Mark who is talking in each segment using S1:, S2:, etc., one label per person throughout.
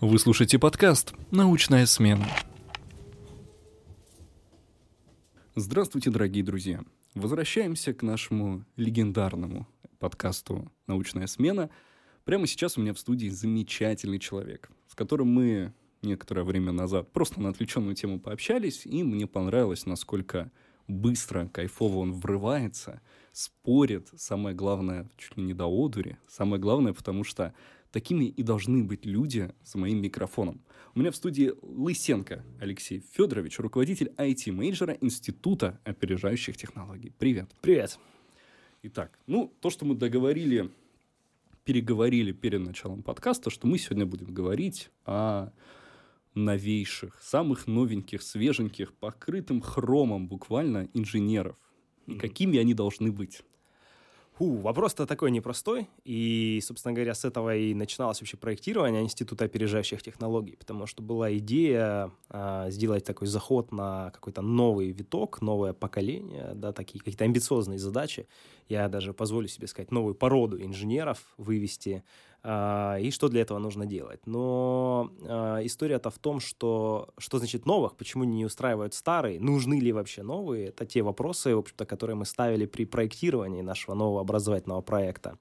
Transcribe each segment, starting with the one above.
S1: Вы слушаете подкаст «Научная смена». Здравствуйте, дорогие друзья. Возвращаемся к нашему легендарному подкасту «Научная смена». Прямо сейчас у меня в студии замечательный человек, с которым мы некоторое время назад просто на отвлеченную тему пообщались, и мне понравилось, насколько быстро, кайфово он врывается, спорит, самое главное, чуть ли не до одури, самое главное, потому что такими и должны быть люди за моим микрофоном. У меня в студии Лысенко Алексей Федорович, руководитель IT-мейджора Института опережающих технологий. Привет.
S2: Привет.
S1: Итак, ну, то, что мы договорили, переговорили перед началом подкаста, что мы сегодня будем говорить о новейших, самых новеньких, свеженьких, покрытым хромом буквально инженеров. И какими они должны быть.
S2: Фу, вопрос-то такой непростой, и, собственно говоря, с этого и начиналось вообще проектирование Института опережающих технологий, потому что была идея а, сделать такой заход на какой-то новый виток, новое поколение, да, такие какие-то амбициозные задачи. Я даже позволю себе сказать, новую породу инженеров вывести и что для этого нужно делать. Но а, история-то в том, что что значит новых, почему не устраивают старые, нужны ли вообще новые, это те вопросы, в общем-то, которые мы ставили при проектировании нашего нового образовательного проекта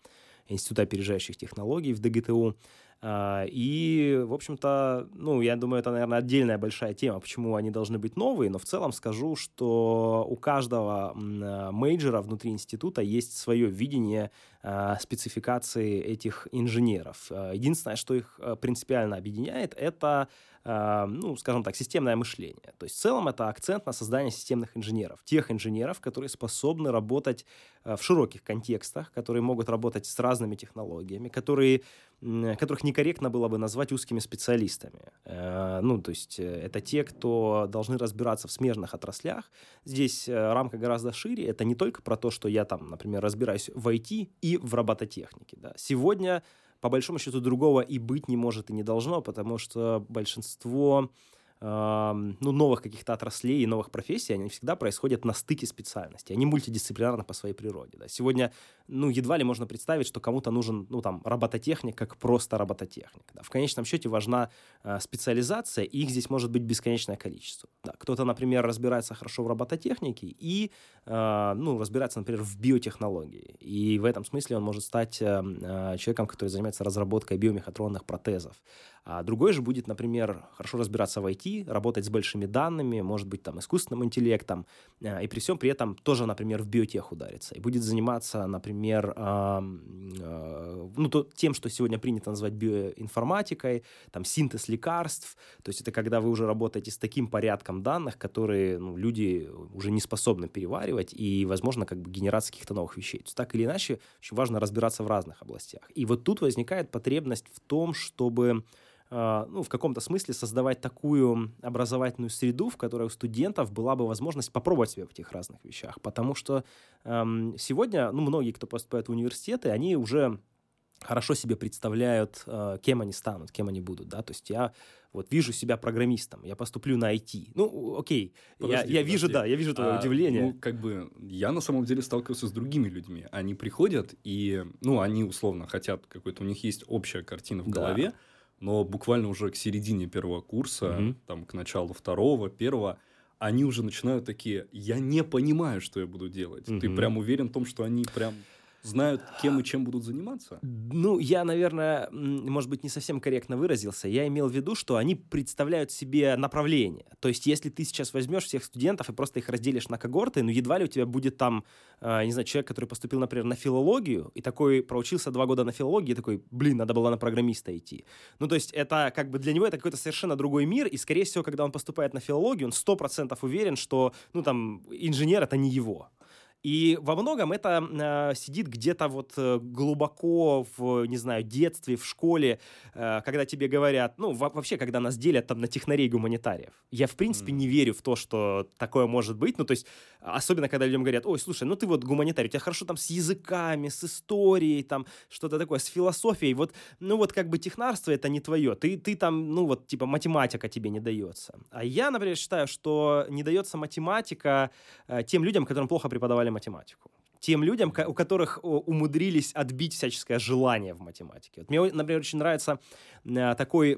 S2: Института опережающих технологий в ДГТУ. А, и, в общем-то, ну, я думаю, это, наверное, отдельная большая тема, почему они должны быть новые, но в целом скажу, что у каждого мейджора внутри института есть свое видение а, спецификации этих инженеров. А, единственное, что их принципиально объединяет, это ну, скажем так, системное мышление. То есть в целом это акцент на создание системных инженеров. Тех инженеров, которые способны работать в широких контекстах, которые могут работать с разными технологиями, которые которых некорректно было бы назвать узкими специалистами. Э, ну, то есть э, это те, кто должны разбираться в смежных отраслях. Здесь э, рамка гораздо шире. Это не только про то, что я там, например, разбираюсь в IT и в робототехнике. Да. Сегодня, по большому счету, другого и быть не может и не должно, потому что большинство ну, новых каких-то отраслей и новых профессий, они всегда происходят на стыке специальностей. Они мультидисциплинарны по своей природе. Да. Сегодня, ну, едва ли можно представить, что кому-то нужен, ну, там, робототехник, как просто робототехник. Да. В конечном счете важна э, специализация, и их здесь может быть бесконечное количество. Да. Кто-то, например, разбирается хорошо в робототехнике и, э, ну, разбирается, например, в биотехнологии. И в этом смысле он может стать э, э человеком, который занимается разработкой биомехатронных протезов. А другой же будет, например, хорошо разбираться в IT, работать с большими данными, может быть, там, искусственным интеллектом, э, и при всем при этом тоже, например, в биотех удариться. И будет заниматься, например, э, ну, то, тем, что сегодня принято называть биоинформатикой, там, синтез лекарств. То есть это когда вы уже работаете с таким порядком данных, которые ну, люди уже не способны переваривать, и, возможно, как бы генерация каких-то новых вещей. То есть так или иначе, очень важно разбираться в разных областях. И вот тут возникает потребность в том, чтобы а, ну, в каком-то смысле создавать такую образовательную среду, в которой у студентов была бы возможность попробовать себя в этих разных вещах. Потому что эм, сегодня, ну, многие, кто поступает в университеты, они уже хорошо себе представляют, э, кем они станут, кем они будут, да, то есть я вот вижу себя программистом, я поступлю на IT. Ну, окей, подожди, я, я подожди. вижу, да, я вижу твое а, удивление.
S1: Ну, как бы, я на самом деле сталкивался с другими людьми. Они приходят и, ну, они условно хотят, какой-то у них есть общая картина в да. голове, но буквально уже к середине первого курса, угу. там, к началу второго, первого, они уже начинают такие, я не понимаю, что я буду делать. Угу. Ты прям уверен в том, что они прям знают, кем и чем будут заниматься?
S2: Ну, я, наверное, может быть, не совсем корректно выразился. Я имел в виду, что они представляют себе направление. То есть, если ты сейчас возьмешь всех студентов и просто их разделишь на когорты, ну, едва ли у тебя будет там, э, не знаю, человек, который поступил, например, на филологию, и такой проучился два года на филологии, и такой, блин, надо было на программиста идти. Ну, то есть, это как бы для него это какой-то совершенно другой мир, и, скорее всего, когда он поступает на филологию, он сто процентов уверен, что, ну, там, инженер — это не его. И во многом это э, сидит где-то вот э, глубоко в, не знаю, детстве, в школе, э, когда тебе говорят, ну, вообще, когда нас делят там на технарей гуманитариев. Я, в принципе, mm. не верю в то, что такое может быть. Ну, то есть, особенно, когда людям говорят, ой, слушай, ну, ты вот гуманитарий, у тебя хорошо там с языками, с историей, там, что-то такое, с философией. Вот, ну, вот как бы технарство это не твое. Ты, ты там, ну, вот, типа, математика тебе не дается. А я, например, считаю, что не дается математика э, тем людям, которым плохо преподавали математику. тем людям, у которых умудрились отбить всяческое желание в математике. Вот мне, например, очень нравится э, такой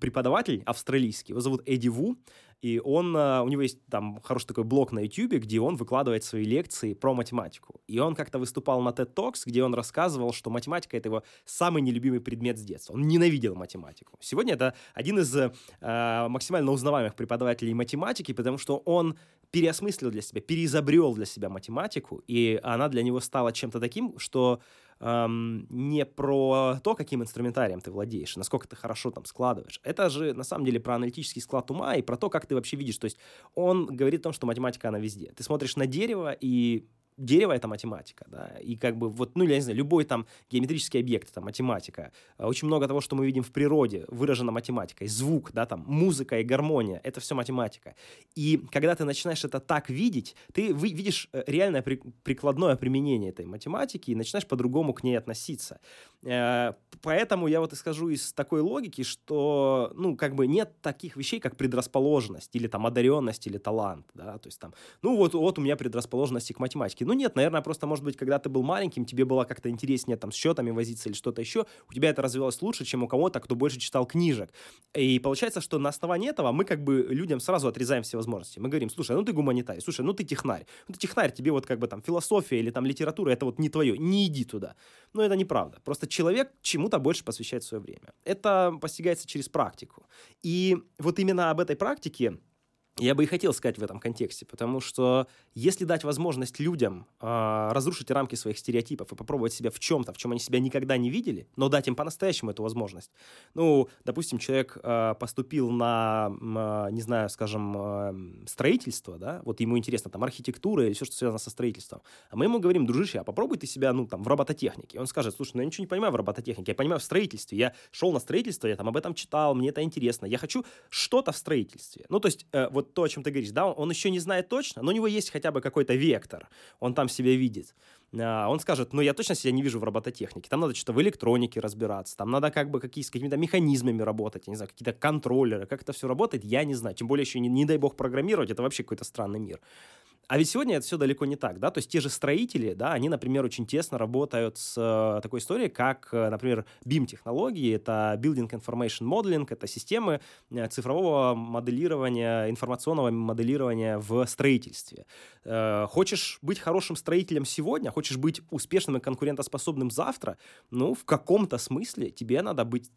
S2: преподаватель австралийский, его зовут Эдди Ву, и он, э, у него есть там хороший такой блог на YouTube, где он выкладывает свои лекции про математику. И он как-то выступал на TED Talks, где он рассказывал, что математика — это его самый нелюбимый предмет с детства. Он ненавидел математику. Сегодня это один из э, максимально узнаваемых преподавателей математики, потому что он переосмыслил для себя, переизобрел для себя математику, и она для него стала чем-то таким, что эм, не про то, каким инструментарием ты владеешь, насколько ты хорошо там складываешь. Это же на самом деле про аналитический склад ума и про то, как ты вообще видишь. То есть он говорит о том, что математика, она везде. Ты смотришь на дерево, и дерево — это математика, да, и как бы вот, ну, я не знаю, любой там геометрический объект — это математика. А очень много того, что мы видим в природе, выражено математикой. Звук, да, там, музыка и гармония — это все математика. И когда ты начинаешь это так видеть, ты видишь э, реальное при прикладное применение этой математики и начинаешь по-другому к ней относиться. Э, поэтому я вот скажу из такой логики, что, ну, как бы нет таких вещей, как предрасположенность или там одаренность или талант, да, то есть там, ну, вот, вот у меня предрасположенность к математике. Ну нет, наверное, просто, может быть, когда ты был маленьким, тебе было как-то интереснее там с счетами возиться или что-то еще, у тебя это развивалось лучше, чем у кого-то, кто больше читал книжек. И получается, что на основании этого мы как бы людям сразу отрезаем все возможности. Мы говорим, слушай, ну ты гуманитарий, слушай, ну ты технарь, ну ты технарь, тебе вот как бы там философия или там литература, это вот не твое, не иди туда. Но это неправда. Просто человек чему-то больше посвящает свое время. Это постигается через практику. И вот именно об этой практике я бы и хотел сказать в этом контексте, потому что если дать возможность людям э, разрушить рамки своих стереотипов и попробовать себя в чем-то, в чем они себя никогда не видели, но дать им по-настоящему эту возможность. Ну, допустим, человек э, поступил на, э, не знаю, скажем, э, строительство, да, вот ему интересно там архитектура или все, что связано со строительством. А мы ему говорим, дружище, а попробуй ты себя, ну, там, в робототехнике. Он скажет, слушай, ну я ничего не понимаю в робототехнике, я понимаю в строительстве. Я шел на строительство, я там об этом читал, мне это интересно. Я хочу что-то в строительстве. Ну, то есть, э, вот то, о чем ты говоришь, да, он еще не знает точно, но у него есть хотя бы какой-то вектор, он там себя видит. А, он скажет, ну, я точно себя не вижу в робототехнике, там надо что-то в электронике разбираться, там надо как бы какие, с какими-то механизмами работать, я не знаю, какие-то контроллеры, как это все работает, я не знаю, тем более еще, не, не дай бог, программировать, это вообще какой-то странный мир. А ведь сегодня это все далеко не так, да, то есть те же строители, да, они, например, очень тесно работают с э, такой историей, как, э, например, BIM-технологии, это Building Information Modeling, это системы э, цифрового моделирования, информационного моделирования в строительстве. Хочешь быть хорошим строителем сегодня, хочешь быть успешным и конкурентоспособным завтра, ну, в каком-то смысле тебе надо быть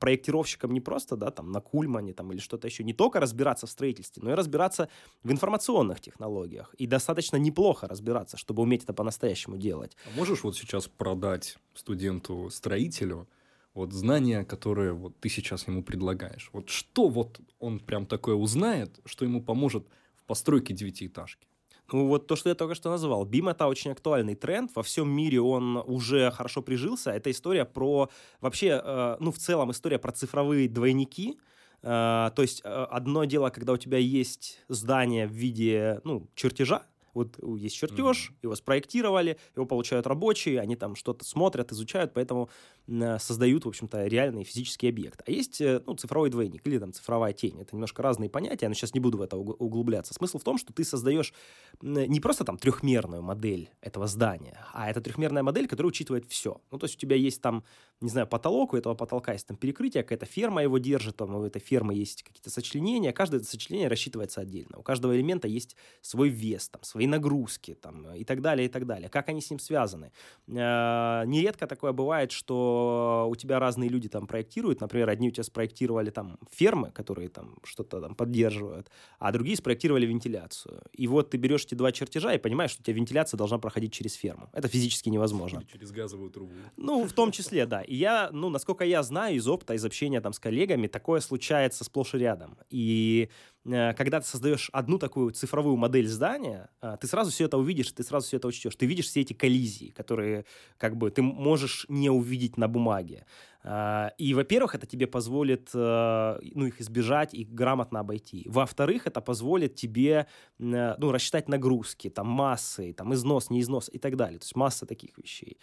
S2: проектировщиком не просто, да, там, на Кульмане там, или что-то еще, не только разбираться в строительстве, но и разбираться в информационных технологиях. И достаточно неплохо разбираться, чтобы уметь это по-настоящему делать.
S1: А можешь вот сейчас продать студенту-строителю вот знания, которые вот ты сейчас ему предлагаешь? Вот что вот он прям такое узнает, что ему поможет в постройке девятиэтажки?
S2: Ну, вот то, что я только что назвал. BIM — это очень актуальный тренд. Во всем мире он уже хорошо прижился. Это история про... Вообще, э, ну, в целом, история про цифровые двойники. Э, то есть, э, одно дело, когда у тебя есть здание в виде, ну, чертежа, вот есть чертеж, mm-hmm. его спроектировали, его получают рабочие, они там что-то смотрят, изучают, поэтому э, создают, в общем-то, реальный физический объект. А есть, э, ну, цифровой двойник или там цифровая тень. Это немножко разные понятия, но сейчас не буду в это углубляться. Смысл в том, что ты создаешь не просто там трехмерную модель этого здания, а это трехмерная модель, которая учитывает все. Ну, то есть у тебя есть там, не знаю, потолок, у этого потолка есть там перекрытие, какая-то ферма его держит, там у этой фермы есть какие-то сочленения, каждое это сочленение рассчитывается отдельно. У каждого элемента есть свой вес, там, свои нагрузки там, и так далее, и так далее. Как они с ним связаны? Э, нередко такое бывает, что у тебя разные люди там проектируют. Например, одни у тебя спроектировали там фермы, которые там что-то там поддерживают, а другие спроектировали вентиляцию. И вот ты берешь эти два чертежа и понимаешь, что у тебя вентиляция должна проходить через ферму. Это физически невозможно.
S1: Или через газовую трубу.
S2: Ну, в том числе, да. И я, ну, насколько я знаю из опыта, из общения там с коллегами, такое случается сплошь и рядом. И когда ты создаешь одну такую цифровую модель здания, э, ты сразу все это увидишь, ты сразу все это учтешь. Ты видишь все эти коллизии, которые как бы ты можешь не увидеть на бумаге. Э, и, во-первых, это тебе позволит ну, их избежать и грамотно обойти. Во-вторых, это позволит тебе ну, рассчитать нагрузки, там, массы, там, износ, не износ и так далее. То есть масса таких вещей.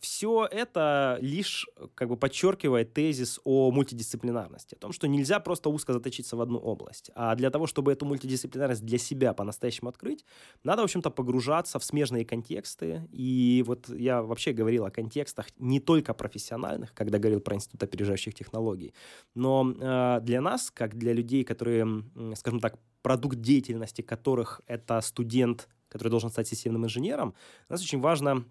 S2: Все это лишь как бы подчеркивает тезис о мультидисциплинарности, о том, что нельзя просто узко заточиться в одну область. Мультидисциплинарность. А для того, чтобы эту мультидисциплинарность для себя по-настоящему открыть, надо, в общем-то, погружаться в смежные контексты. И вот я вообще говорил о контекстах не только профессиональных, когда говорил про Институт опережающих технологий, но э, для нас, как для людей, которые, скажем так, продукт деятельности которых это студент, который должен стать системным инженером, у нас очень важно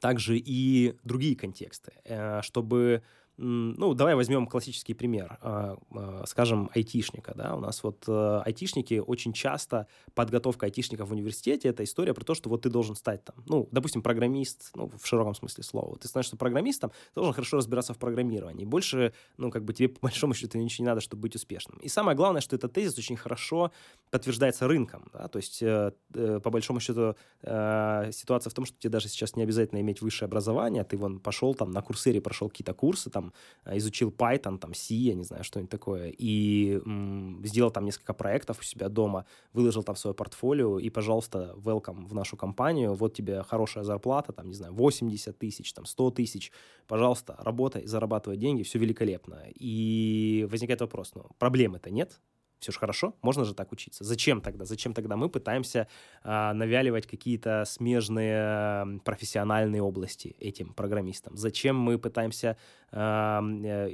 S2: также и другие контексты, э, чтобы ну, давай возьмем классический пример, а, а, скажем, айтишника, да, у нас вот э, айтишники, очень часто подготовка айтишников в университете, это история про то, что вот ты должен стать там, ну, допустим, программист, ну, в широком смысле слова, ты становишься программистом, ты должен хорошо разбираться в программировании, больше, ну, как бы тебе по большому счету ничего не надо, чтобы быть успешным. И самое главное, что этот тезис очень хорошо подтверждается рынком, да, то есть, э, э, по большому счету, ситуация в том, что тебе даже сейчас не обязательно иметь высшее образование, ты вон пошел там на курсере, прошел какие-то курсы, там, Э, изучил Python, там, C, я не знаю, что-нибудь такое, и м, сделал там несколько проектов у себя дома, выложил там свое портфолио, и, пожалуйста, welcome в нашу компанию, вот тебе хорошая зарплата, там, не знаю, 80 тысяч, там, 100 тысяч, пожалуйста, работай, зарабатывай деньги, все великолепно. И возникает вопрос, ну, проблемы-то нет, все же хорошо, можно же так учиться. Зачем тогда? Зачем тогда мы пытаемся э, навяливать какие-то смежные профессиональные области этим программистам? Зачем мы пытаемся, э,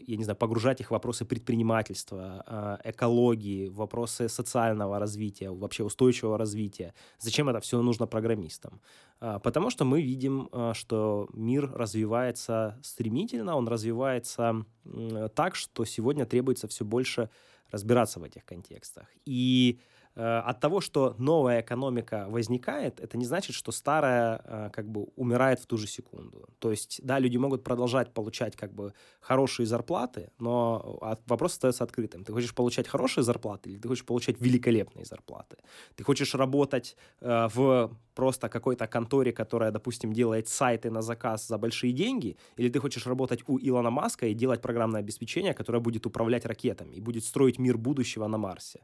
S2: я не знаю, погружать их в вопросы предпринимательства, э, экологии, вопросы социального развития, вообще устойчивого развития? Зачем это все нужно программистам? Э, потому что мы видим, э, что мир развивается стремительно, он развивается э, так, что сегодня требуется все больше разбираться в этих контекстах. И от того, что новая экономика возникает, это не значит, что старая э, как бы умирает в ту же секунду. То есть, да, люди могут продолжать получать как бы хорошие зарплаты, но вопрос остается открытым. Ты хочешь получать хорошие зарплаты или ты хочешь получать великолепные зарплаты? Ты хочешь работать э, в просто какой-то конторе, которая, допустим, делает сайты на заказ за большие деньги, или ты хочешь работать у Илона Маска и делать программное обеспечение, которое будет управлять ракетами и будет строить мир будущего на Марсе.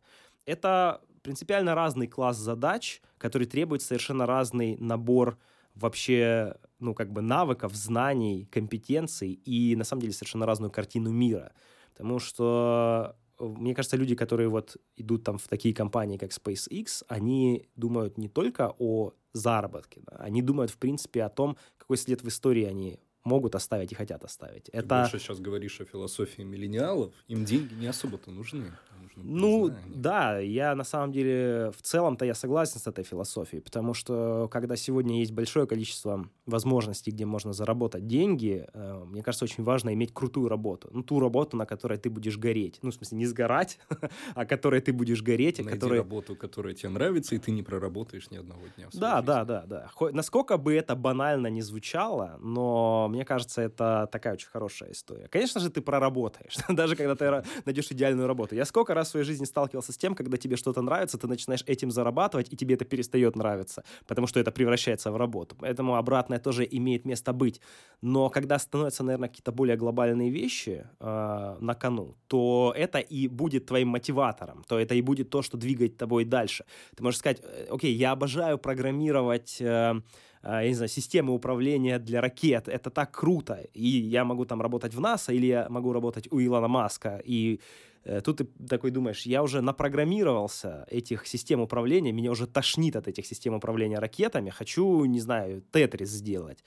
S2: Это принципиально разный класс задач, который требует совершенно разный набор вообще, ну, как бы навыков, знаний, компетенций и, на самом деле, совершенно разную картину мира. Потому что мне кажется, люди, которые вот идут там в такие компании, как SpaceX, они думают не только о заработке, да, они думают, в принципе, о том, какой след в истории они могут оставить и хотят оставить.
S1: Ты это... больше сейчас говоришь о философии миллениалов, им деньги не особо-то нужны
S2: ну, признание. да, я на самом деле в целом-то я согласен с этой философией, потому что когда сегодня есть большое количество возможностей, где можно заработать деньги, э, мне кажется, очень важно иметь крутую работу. Ну, ту работу, на которой ты будешь гореть. Ну, в смысле, не сгорать, а которой ты будешь гореть.
S1: Найди которой... работу, которая тебе нравится, и ты не проработаешь ни одного дня.
S2: Да, да, да, да. Хоть, насколько бы это банально не звучало, но мне кажется, это такая очень хорошая история. Конечно же, ты проработаешь, даже когда ты найдешь идеальную работу. Я сколько раз в своей жизни сталкивался с тем, когда тебе что-то нравится, ты начинаешь этим зарабатывать, и тебе это перестает нравиться, потому что это превращается в работу. Поэтому обратное тоже имеет место быть. Но когда становятся, наверное, какие-то более глобальные вещи э, на кону, то это и будет твоим мотиватором, то это и будет то, что двигает тобой дальше. Ты можешь сказать, «Э, окей, я обожаю программировать... Э, я не знаю, системы управления для ракет. Это так круто. И я могу там работать в НАСА, или я могу работать у Илона Маска. И Э, тут ты такой думаешь, я уже напрограммировался этих систем управления, меня уже тошнит от этих систем управления ракетами, хочу, не знаю, тетрис сделать.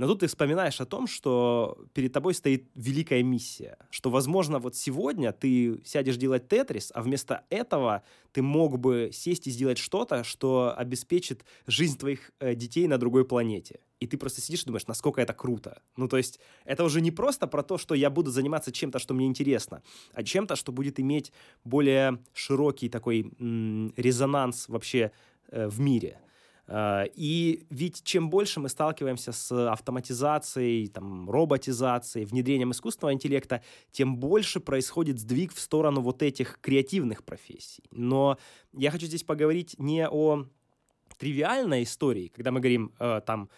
S2: Но тут ты вспоминаешь о том, что перед тобой стоит великая миссия, что, возможно, вот сегодня ты сядешь делать тетрис, а вместо этого ты мог бы сесть и сделать что-то, что обеспечит жизнь твоих э, детей на другой планете. И ты просто сидишь и думаешь, насколько это круто. Ну, то есть, это уже не просто про то, что я буду заниматься чем-то, что мне интересно, а чем-то, что будет иметь более широкий такой м- резонанс вообще э, в мире. Э, и ведь чем больше мы сталкиваемся с автоматизацией, там, роботизацией, внедрением искусственного интеллекта, тем больше происходит сдвиг в сторону вот этих креативных профессий. Но я хочу здесь поговорить не о тривиальной истории, когда мы говорим э, там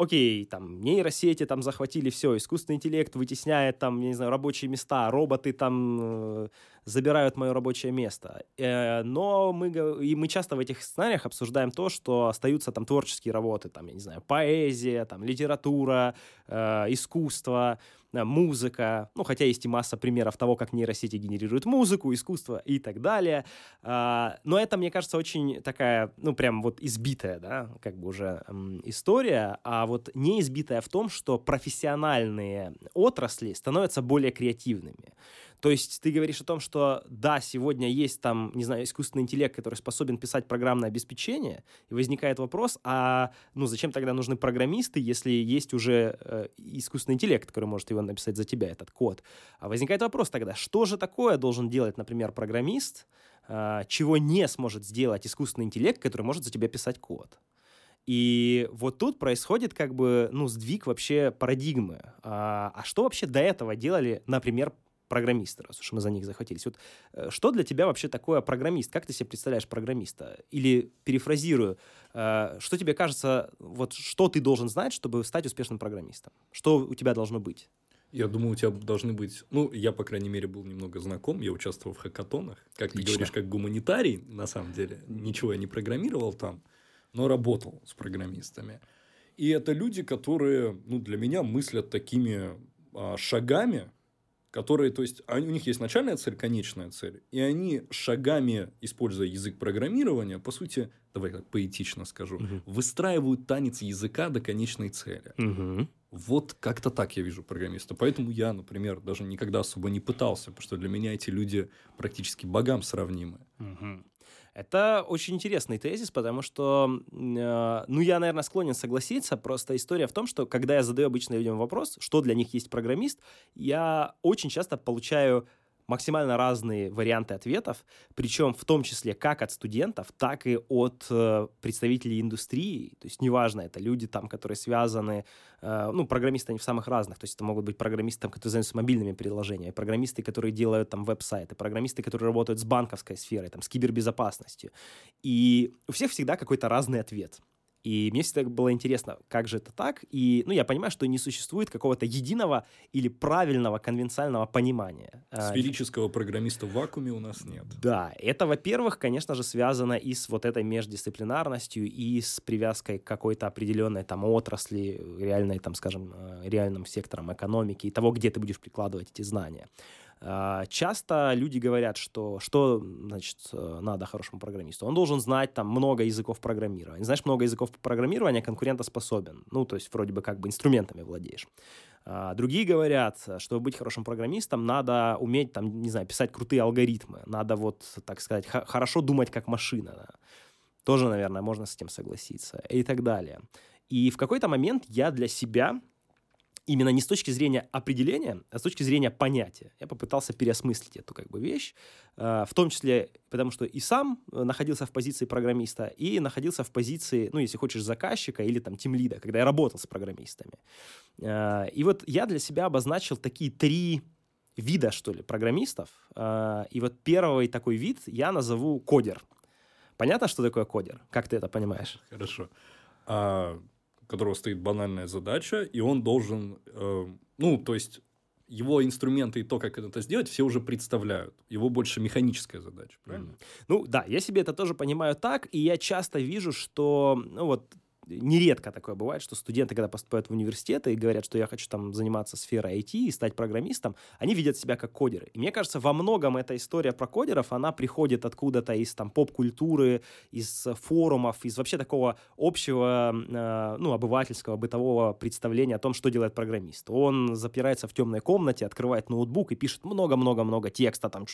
S2: окей, там, нейросети там захватили все, искусственный интеллект вытесняет там, я не знаю, рабочие места, роботы там э, забирают мое рабочее место. Э, но мы, и мы часто в этих сценариях обсуждаем то, что остаются там творческие работы, там, я не знаю, поэзия, там, литература, э, искусство, музыка, ну, хотя есть и масса примеров того, как нейросети генерируют музыку, искусство и так далее. А, но это, мне кажется, очень такая, ну, прям вот избитая, да, как бы уже история, а вот не избитая в том, что профессиональные отрасли становятся более креативными. То есть ты говоришь о том, что да, сегодня есть там, не знаю, искусственный интеллект, который способен писать программное обеспечение, и возникает вопрос, а ну зачем тогда нужны программисты, если есть уже э, искусственный интеллект, который может его написать за тебя, этот код? А возникает вопрос тогда, что же такое должен делать, например, программист, э, чего не сможет сделать искусственный интеллект, который может за тебя писать код? И вот тут происходит как бы, ну, сдвиг вообще парадигмы. А, а что вообще до этого делали, например, программисты, раз уж мы за них захватились. Вот э, что для тебя вообще такое программист? Как ты себе представляешь программиста? Или, перефразирую, э, что тебе кажется, вот что ты должен знать, чтобы стать успешным программистом? Что у тебя должно быть?
S1: Я думаю, у тебя должны быть... Ну, я, по крайней мере, был немного знаком. Я участвовал в хакатонах. Как Отлично. ты говоришь, как гуманитарий, на самом деле. Ничего я не программировал там, но работал с программистами. И это люди, которые, ну, для меня мыслят такими а, шагами, которые, то есть, они, у них есть начальная цель, конечная цель, и они шагами, используя язык программирования, по сути, давай так поэтично скажу, угу. выстраивают танец языка до конечной цели. Угу. Вот как-то так я вижу программиста. Поэтому я, например, даже никогда особо не пытался, потому что для меня эти люди практически богам сравнимы.
S2: Угу. Это очень интересный тезис, потому что, э, ну, я, наверное, склонен согласиться. Просто история в том, что когда я задаю обычно людям вопрос, что для них есть программист, я очень часто получаю максимально разные варианты ответов, причем в том числе как от студентов, так и от э, представителей индустрии. То есть неважно, это люди там, которые связаны, э, ну, программисты они в самых разных, то есть это могут быть программисты, там, которые занимаются мобильными приложениями, программисты, которые делают там веб-сайты, программисты, которые работают с банковской сферой, там, с кибербезопасностью. И у всех всегда какой-то разный ответ. И мне всегда было интересно, как же это так. И, ну, я понимаю, что не существует какого-то единого или правильного конвенциального понимания.
S1: А, Сферического программиста в вакууме у нас нет.
S2: Да, это, во-первых, конечно же, связано и с вот этой междисциплинарностью, и с привязкой к какой-то определенной там отрасли, реальной, там, скажем, э, реальным сектором экономики и того, где ты будешь прикладывать эти знания. А, часто люди говорят, что что значит э, надо хорошему программисту. Он должен знать там много языков программирования. Знаешь много языков программирования, конкурентоспособен. Ну, то есть вроде бы как бы инструментами владеешь. А, другие говорят, чтобы быть хорошим программистом, надо уметь там, не знаю, писать крутые алгоритмы. Надо вот, так сказать, хорошо думать как машина. Да. Тоже, наверное, можно с этим согласиться. И так далее. И в какой-то момент я для себя именно не с точки зрения определения, а с точки зрения понятия. Я попытался переосмыслить эту как бы вещь, э, в том числе потому, что и сам э, находился в позиции программиста, и находился в позиции, ну, если хочешь, заказчика или там тимлида, когда я работал с программистами. Э, и вот я для себя обозначил такие три вида, что ли, программистов. И вот первый такой вид я назову кодер. Понятно, что такое кодер? Как ты это понимаешь?
S1: Хорошо. А которого стоит банальная задача, и он должен, э, ну, то есть его инструменты и то, как это сделать, все уже представляют. Его больше механическая задача, правильно?
S2: Ну да, я себе это тоже понимаю так, и я часто вижу, что, ну вот, нередко такое бывает, что студенты, когда поступают в университеты и говорят, что я хочу там заниматься сферой IT и стать программистом, они видят себя как кодеры. И мне кажется, во многом эта история про кодеров, она приходит откуда-то из там поп-культуры, из форумов, из вообще такого общего, э, ну, обывательского, бытового представления о том, что делает программист. Он запирается в темной комнате, открывает ноутбук и пишет много-много-много текста, там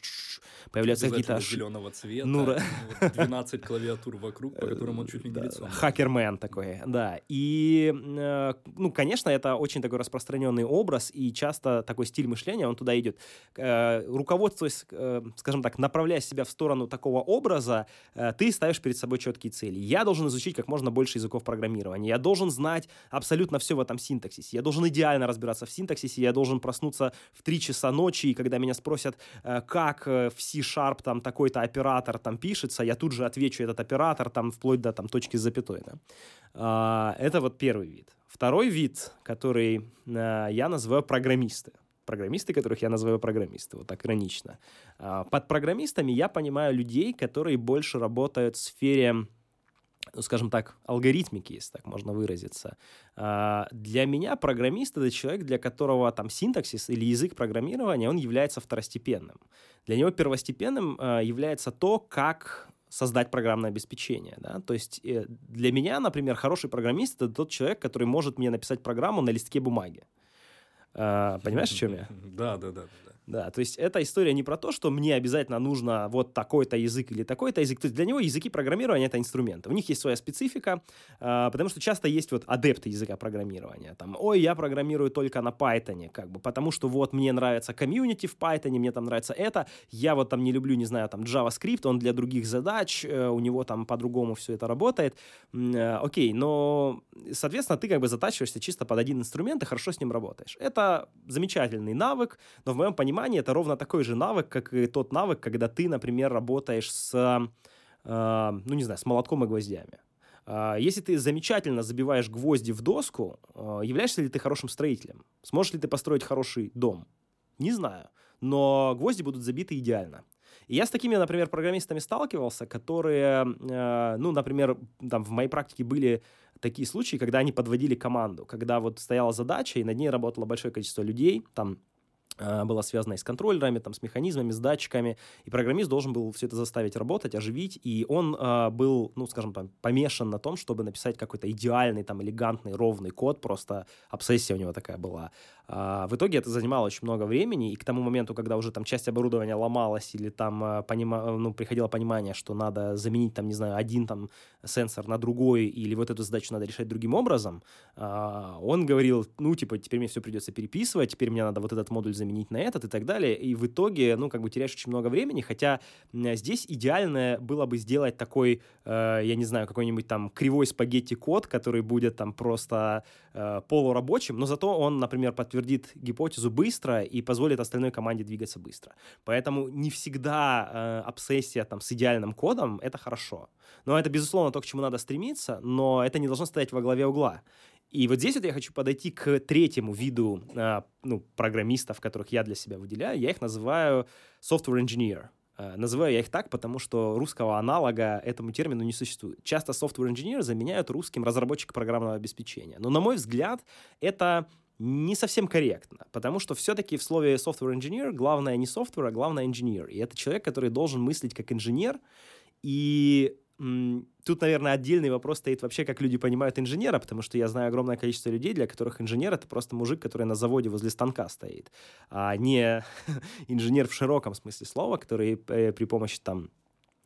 S2: появляются какие-то...
S1: зеленого цвета, ну, 12 клавиатур вокруг, по которым он чуть ли не лицом.
S2: Хакермен такой такой, да. И, э, ну, конечно, это очень такой распространенный образ, и часто такой стиль мышления, он туда идет. Э, руководствуясь, э, скажем так, направляя себя в сторону такого образа, ты ставишь перед собой четкие цели. Я должен изучить как можно больше языков программирования, я должен знать абсолютно все в этом синтаксисе, я должен идеально разбираться в синтаксисе, я должен проснуться в 3 часа ночи, и когда меня спросят, как в C-Sharp там такой-то оператор там пишется, я тут же отвечу этот оператор там вплоть до там точки с запятой. Да? А, это вот первый вид. Второй вид, который а, я называю программисты. Программисты, которых я называю программисты, вот так иронично. А, под программистами я понимаю людей, которые больше работают в сфере ну, скажем так, алгоритмики, если так можно выразиться. Для меня программист — это человек, для которого там синтаксис или язык программирования, он является второстепенным. Для него первостепенным является то, как создать программное обеспечение. Да? То есть э, для меня, например, хороший программист — это тот человек, который может мне написать программу на листке бумаги. А, понимаешь, о чем я?
S1: Да, да. Да,
S2: то есть эта история не про то, что мне обязательно нужно вот такой-то язык или такой-то язык. То есть для него языки программирования — это инструменты. У них есть своя специфика, э, потому что часто есть вот адепты языка программирования. Там, ой, я программирую только на Python, как бы, потому что вот мне нравится комьюнити в Python, мне там нравится это, я вот там не люблю, не знаю, там JavaScript, он для других задач, э, у него там по-другому все это работает. Э, окей, но, соответственно, ты как бы затачиваешься чисто под один инструмент и хорошо с ним работаешь. Это замечательный навык, но в моем понимании понимании это ровно такой же навык, как и тот навык, когда ты, например, работаешь с, э, ну не знаю, с молотком и гвоздями. Э, если ты замечательно забиваешь гвозди в доску, э, являешься ли ты хорошим строителем? Сможешь ли ты построить хороший дом? Не знаю. Но гвозди будут забиты идеально. И я с такими, например, программистами сталкивался, которые, ну, например, там в моей практике были такие случаи, когда они подводили команду, когда вот стояла задача, и над ней работало большое количество людей, там а, была связана и с контроллерами, там, с механизмами, с датчиками, и программист должен был все это заставить работать, оживить, и он э, был, ну, скажем, там, помешан на том, чтобы написать какой-то идеальный, там, элегантный, ровный код, просто обсессия у него такая была. А, в итоге это занимало очень много времени, и к тому моменту, когда уже там часть оборудования ломалась или там а, понима, ну, приходило понимание, что надо заменить там, не знаю, один там сенсор на другой, или вот эту задачу надо решать другим образом, а, он говорил, ну, типа, теперь мне все придется переписывать, теперь мне надо вот этот модуль заменить на этот и так далее, и в итоге, ну, как бы теряешь очень много времени, хотя здесь идеальное было бы сделать такой, э, я не знаю, какой-нибудь там кривой спагетти-код, который будет там просто э, полурабочим, но зато он, например, подтвердит гипотезу быстро и позволит остальной команде двигаться быстро. Поэтому не всегда э, обсессия там, с идеальным кодом — это хорошо. Но это, безусловно, то, к чему надо стремиться, но это не должно стоять во главе угла. И вот здесь вот я хочу подойти к третьему виду э, ну, программистов, которых я для себя выделяю. Я их называю software engineer. Э, называю я их так, потому что русского аналога этому термину не существует. Часто software engineer заменяют русским разработчик программного обеспечения. Но, на мой взгляд, это не совсем корректно, потому что все-таки в слове software engineer главное не software, а главное engineer. И это человек, который должен мыслить как инженер. И тут, наверное, отдельный вопрос стоит вообще, как люди понимают инженера, потому что я знаю огромное количество людей, для которых инженер это просто мужик, который на заводе возле станка стоит, а не инженер в широком смысле слова, который э, при помощи там,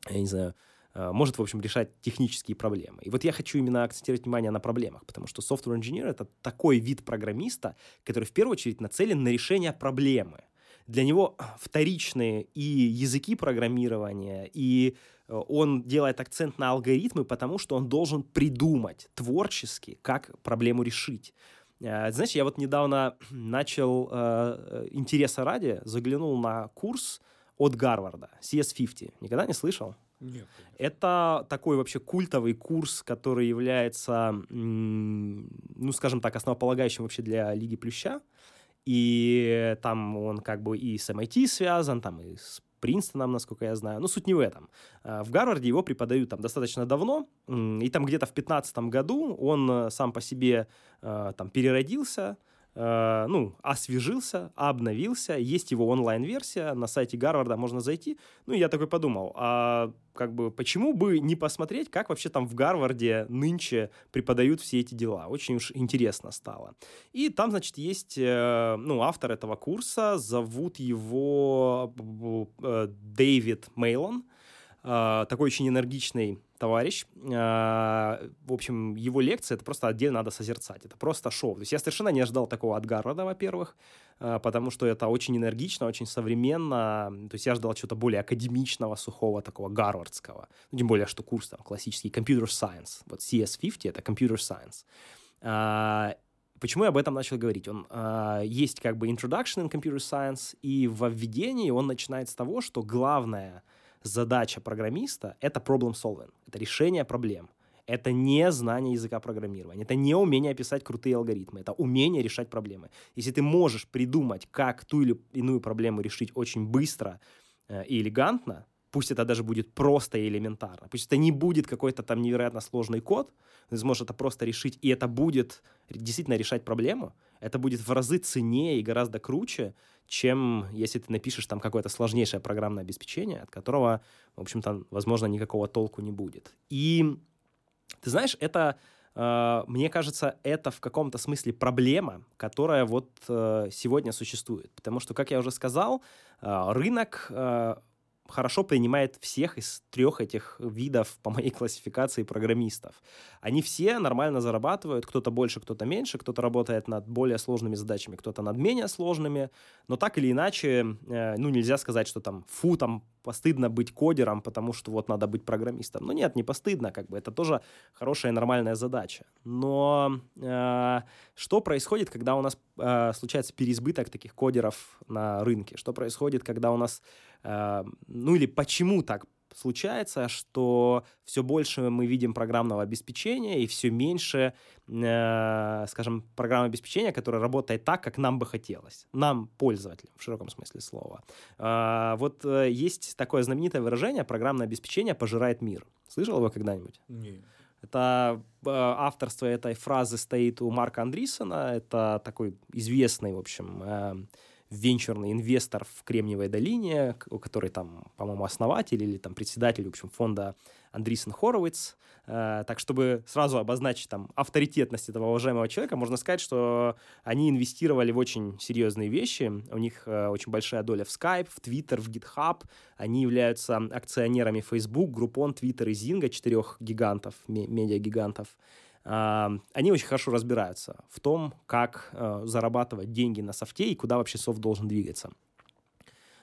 S2: я не знаю, Э, может, в общем, решать технические проблемы. И вот я хочу именно акцентировать внимание на проблемах, потому что software engineer — это такой вид программиста, который в первую очередь нацелен на решение проблемы. Для него вторичные и языки программирования, и он делает акцент на алгоритмы, потому что он должен придумать творчески, как проблему решить. Э, знаешь, я вот недавно начал э, интереса ради, заглянул на курс от Гарварда, CS50. Никогда не слышал?
S1: Нет.
S2: Это такой вообще культовый курс, который является, ну, скажем так, основополагающим вообще для Лиги Плюща. И там он как бы и с MIT связан, там и с Принстоном, насколько я знаю. Но суть не в этом. А, в Гарварде его преподают там достаточно давно, и там где-то в 15 году он э, сам по себе э, там переродился, Э, ну, освежился, обновился, есть его онлайн-версия, на сайте Гарварда можно зайти. Ну, я такой подумал, а как бы почему бы не посмотреть, как вообще там в Гарварде нынче преподают все эти дела. Очень уж интересно стало. И там, значит, есть, э, ну, автор этого курса, зовут его э, Дэвид Мейлон, такой очень энергичный товарищ. А, в общем, его лекция это просто отдельно надо созерцать. Это просто шоу. То есть я совершенно не ожидал такого от Гарварда, во-первых, а, потому что это очень энергично, очень современно. То есть я ждал чего-то более академичного, сухого, такого гарвардского. Ну, тем более, что курс там классический computer science. Вот CS50 это computer science. А, почему я об этом начал говорить? Он есть как бы introduction in computer science, и во введении он начинает с того, что главное — задача программиста — это problem solving, это решение проблем. Это не знание языка программирования, это не умение писать крутые алгоритмы, это умение решать проблемы. Если ты можешь придумать, как ту или иную проблему решить очень быстро э, и элегантно, пусть это даже будет просто и элементарно, пусть это не будет какой-то там невероятно сложный код, ты сможешь это просто решить, и это будет действительно решать проблему, это будет в разы ценнее и гораздо круче, чем если ты напишешь там какое-то сложнейшее программное обеспечение, от которого, в общем-то, возможно, никакого толку не будет. И ты знаешь, это, э, мне кажется, это в каком-то смысле проблема, которая вот э, сегодня существует. Потому что, как я уже сказал, э, рынок хорошо принимает всех из трех этих видов по моей классификации программистов. Они все нормально зарабатывают, кто-то больше, кто-то меньше, кто-то работает над более сложными задачами, кто-то над менее сложными, но так или иначе, э, ну, нельзя сказать, что там, фу, там, постыдно быть кодером, потому что вот надо быть программистом. Ну нет, не постыдно, как бы, это тоже хорошая нормальная задача. Но э, что происходит, когда у нас э, случается переизбыток таких кодеров на рынке? Что происходит, когда у нас ну или почему так случается, что все больше мы видим программного обеспечения и все меньше, э, скажем, программного обеспечения, которое работает так, как нам бы хотелось. Нам, пользователям, в широком смысле слова. Э, вот э, есть такое знаменитое выражение «программное обеспечение пожирает мир». Слышал его когда-нибудь?
S1: Нет.
S2: Это э, авторство этой фразы стоит у Марка Андрисона. Это такой известный, в общем, э, венчурный инвестор в Кремниевой долине, который там, по-моему, основатель или там председатель, в общем, фонда Андрисен Хоровиц. Э, так, чтобы сразу обозначить там авторитетность этого уважаемого человека, можно сказать, что они инвестировали в очень серьезные вещи. У них э, очень большая доля в Skype, в Twitter, в GitHub. Они являются акционерами Facebook, Groupon, Twitter и Zynga, четырех гигантов, медиагигантов. гигантов они очень хорошо разбираются в том, как э, зарабатывать деньги на софте и куда вообще софт должен двигаться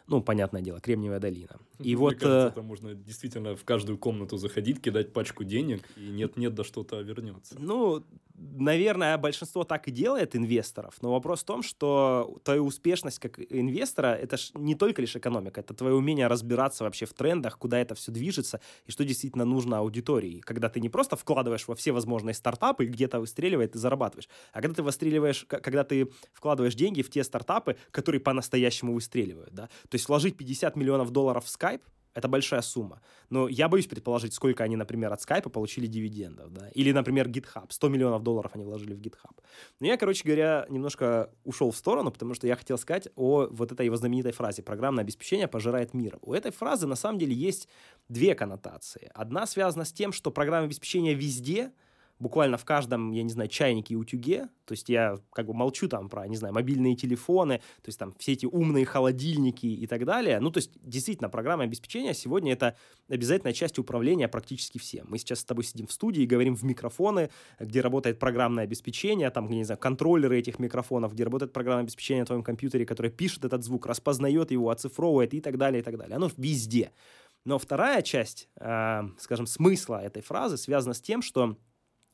S2: ну, понятное дело, Кремниевая долина.
S1: И Мне вот... кажется, э, там можно действительно в каждую комнату заходить, кидать пачку денег, и нет-нет, да что-то вернется.
S2: Ну, наверное, большинство так и делает инвесторов, но вопрос в том, что твоя успешность как инвестора — это ж не только лишь экономика, это твое умение разбираться вообще в трендах, куда это все движется, и что действительно нужно аудитории. Когда ты не просто вкладываешь во все возможные стартапы, где-то выстреливает и зарабатываешь, а когда ты выстреливаешь, когда ты вкладываешь деньги в те стартапы, которые по-настоящему выстреливают, да, то есть вложить 50 миллионов долларов в Skype, это большая сумма. Но я боюсь предположить, сколько они, например, от Skype получили дивидендов. Да? Или, например, GitHub. 100 миллионов долларов они вложили в GitHub. Но я, короче говоря, немножко ушел в сторону, потому что я хотел сказать о вот этой его знаменитой фразе «программное обеспечение пожирает мир». У этой фразы на самом деле есть две коннотации. Одна связана с тем, что программное обеспечение везде — буквально в каждом, я не знаю, чайнике и утюге. То есть я как бы молчу там про, не знаю, мобильные телефоны, то есть там все эти умные холодильники и так далее. Ну, то есть действительно программа обеспечения сегодня это обязательная часть управления практически всем. Мы сейчас с тобой сидим в студии и говорим в микрофоны, где работает программное обеспечение, там, не знаю, контроллеры этих микрофонов, где работает программное обеспечение на твоем компьютере, которое пишет этот звук, распознает его, оцифровывает и так далее, и так далее. Оно везде. Но вторая часть, э, скажем, смысла этой фразы связана с тем, что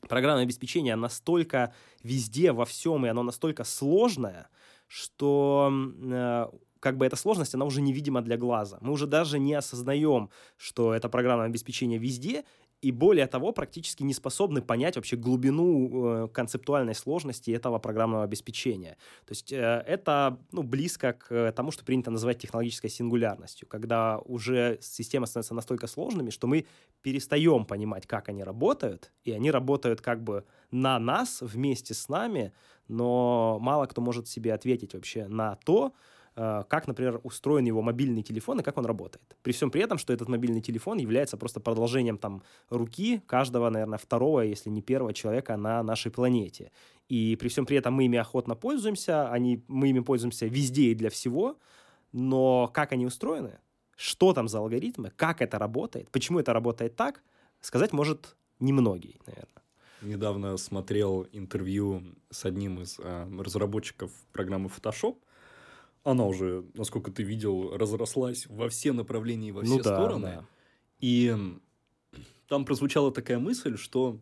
S2: программное обеспечение настолько везде, во всем, и оно настолько сложное, что э, как бы эта сложность, она уже невидима для глаза. Мы уже даже не осознаем, что это программное обеспечение везде, и более того, практически не способны понять вообще глубину э, концептуальной сложности этого программного обеспечения. То есть э, это ну, близко к тому, что принято называть технологической сингулярностью, когда уже системы становятся настолько сложными, что мы перестаем понимать, как они работают, и они работают как бы на нас, вместе с нами, но мало кто может себе ответить вообще на то, Э, как, например, устроен его мобильный телефон и как он работает. При всем при этом, что этот мобильный телефон является просто продолжением там руки каждого, наверное, второго, если не первого человека на нашей планете. И при всем при этом мы ими охотно пользуемся, они, мы ими пользуемся везде и для всего, но как они устроены, что там за алгоритмы, как это работает, почему это работает так, сказать может немногие, наверное.
S1: Недавно смотрел интервью с одним из э, разработчиков программы Photoshop, она уже, насколько ты видел, разрослась во все направления и во все ну, да, стороны. Да. И там прозвучала такая мысль, что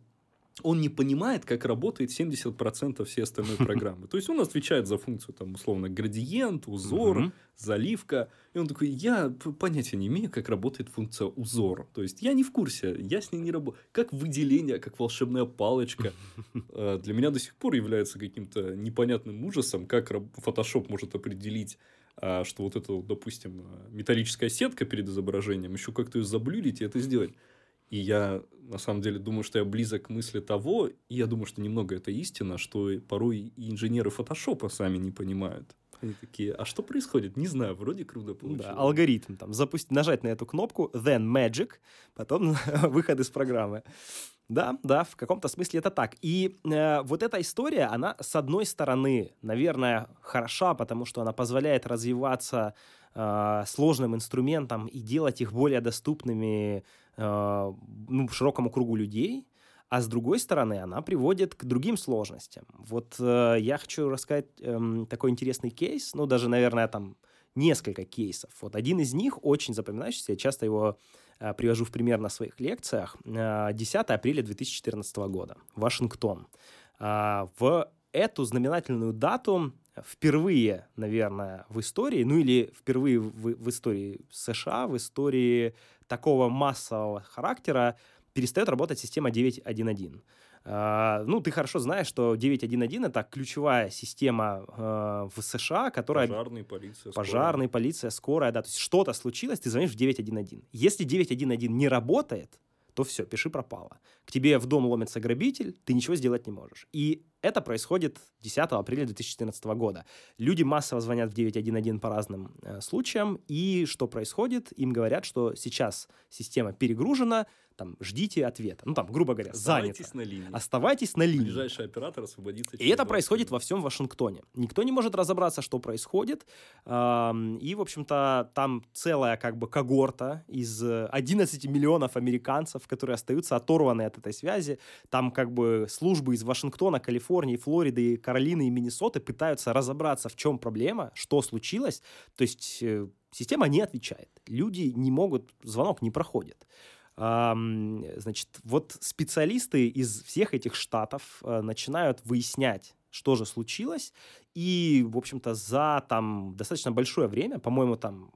S1: он не понимает, как работает 70% всей остальной программы. То есть он отвечает за функцию, там, условно, градиент, узор, угу. заливка. И он такой, я понятия не имею, как работает функция узор. То есть я не в курсе, я с ней не работаю. Как выделение, как волшебная палочка. Э, для меня до сих пор является каким-то непонятным ужасом, как Photoshop может определить а что вот эта, допустим, металлическая сетка перед изображением, еще как-то ее заблюрить и это сделать. И я, на самом деле, думаю, что я близок к мысли того, и я думаю, что немного это истина, что порой и инженеры фотошопа сами не понимают. Они такие, а что происходит? Не знаю, вроде круто получилось.
S2: Да, алгоритм там, запустить, нажать на эту кнопку, then magic, потом выход из программы. Да, да, в каком-то смысле это так. И э, вот эта история, она, с одной стороны, наверное, хороша, потому что она позволяет развиваться э, сложным инструментам и делать их более доступными ну, широкому кругу людей. А с другой стороны, она приводит к другим сложностям. Вот э, я хочу рассказать э, такой интересный кейс, ну, даже, наверное, там несколько кейсов. Вот один из них очень запоминающийся, я часто его э, привожу в пример на своих лекциях. Э, 10 апреля 2014 года, Вашингтон. Э, в эту знаменательную дату впервые, наверное, в истории, ну или впервые в, в истории США, в истории такого массового характера перестает работать система 9.1.1. Uh, ну, ты хорошо знаешь, что 9.1.1 это ключевая система uh, в США, которая...
S1: Пожарный, полиция,
S2: Пожарный, скорая. полиция, скорая, да. То есть что-то случилось, ты звонишь в 9.1.1. Если 9.1.1 не работает, то все, пиши пропало. К тебе в дом ломится грабитель, ты ничего сделать не можешь. И это происходит 10 апреля 2014 года. Люди массово звонят в 911 по разным э, случаям, и что происходит? Им говорят, что сейчас система перегружена, там, ждите ответа. Ну, там, грубо говоря,
S1: Оставайтесь
S2: занято.
S1: на линии.
S2: Оставайтесь на линии.
S1: Ближайший оператор освободится.
S2: И это происходит во всем Вашингтоне. Никто не может разобраться, что происходит. И, в общем-то, там целая как бы когорта из 11 миллионов американцев, которые остаются оторваны от этой связи. Там как бы службы из Вашингтона, Калифорнии, Флориды, Каролины и Миннесоты пытаются разобраться, в чем проблема, что случилось. То есть э, система не отвечает. Люди не могут, звонок не проходит. Значит, вот специалисты из всех этих штатов э, начинают выяснять, что же случилось, и, в общем-то, за там достаточно большое время, по-моему, там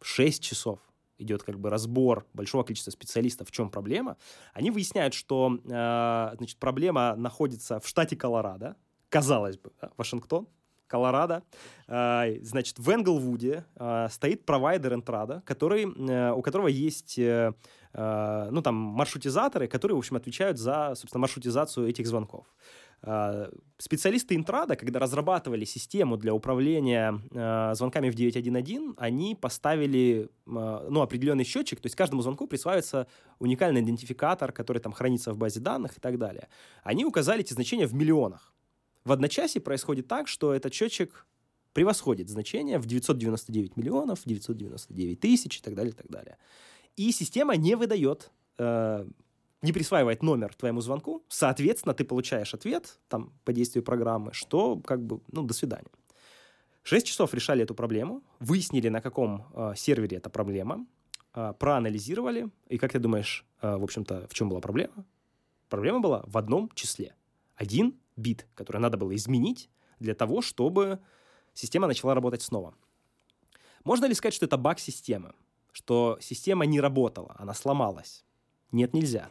S2: 6 часов идет как бы разбор большого количества специалистов, в чем проблема, они выясняют, что э, значит, проблема находится в штате Колорадо, казалось бы, да, Вашингтон, Колорадо. Э, значит, в Энглвуде э, стоит провайдер Entrada, который, э, у которого есть Э, ну, там, маршрутизаторы, которые, в общем, отвечают за, собственно, маршрутизацию этих звонков. Специалисты Интрада, когда разрабатывали систему для управления звонками в 911, они поставили ну, определенный счетчик, то есть каждому звонку присваивается уникальный идентификатор, который там хранится в базе данных и так далее. Они указали эти значения в миллионах. В одночасье происходит так, что этот счетчик превосходит значения в 999 миллионов, 999 тысяч и так далее, и так далее и система не выдает, э, не присваивает номер твоему звонку, соответственно, ты получаешь ответ там, по действию программы, что как бы, ну, до свидания. Шесть часов решали эту проблему, выяснили, на каком э, сервере эта проблема, э, проанализировали, и как ты думаешь, э, в общем-то, в чем была проблема? Проблема была в одном числе. Один бит, который надо было изменить для того, чтобы система начала работать снова. Можно ли сказать, что это баг системы? что система не работала, она сломалась. Нет, нельзя.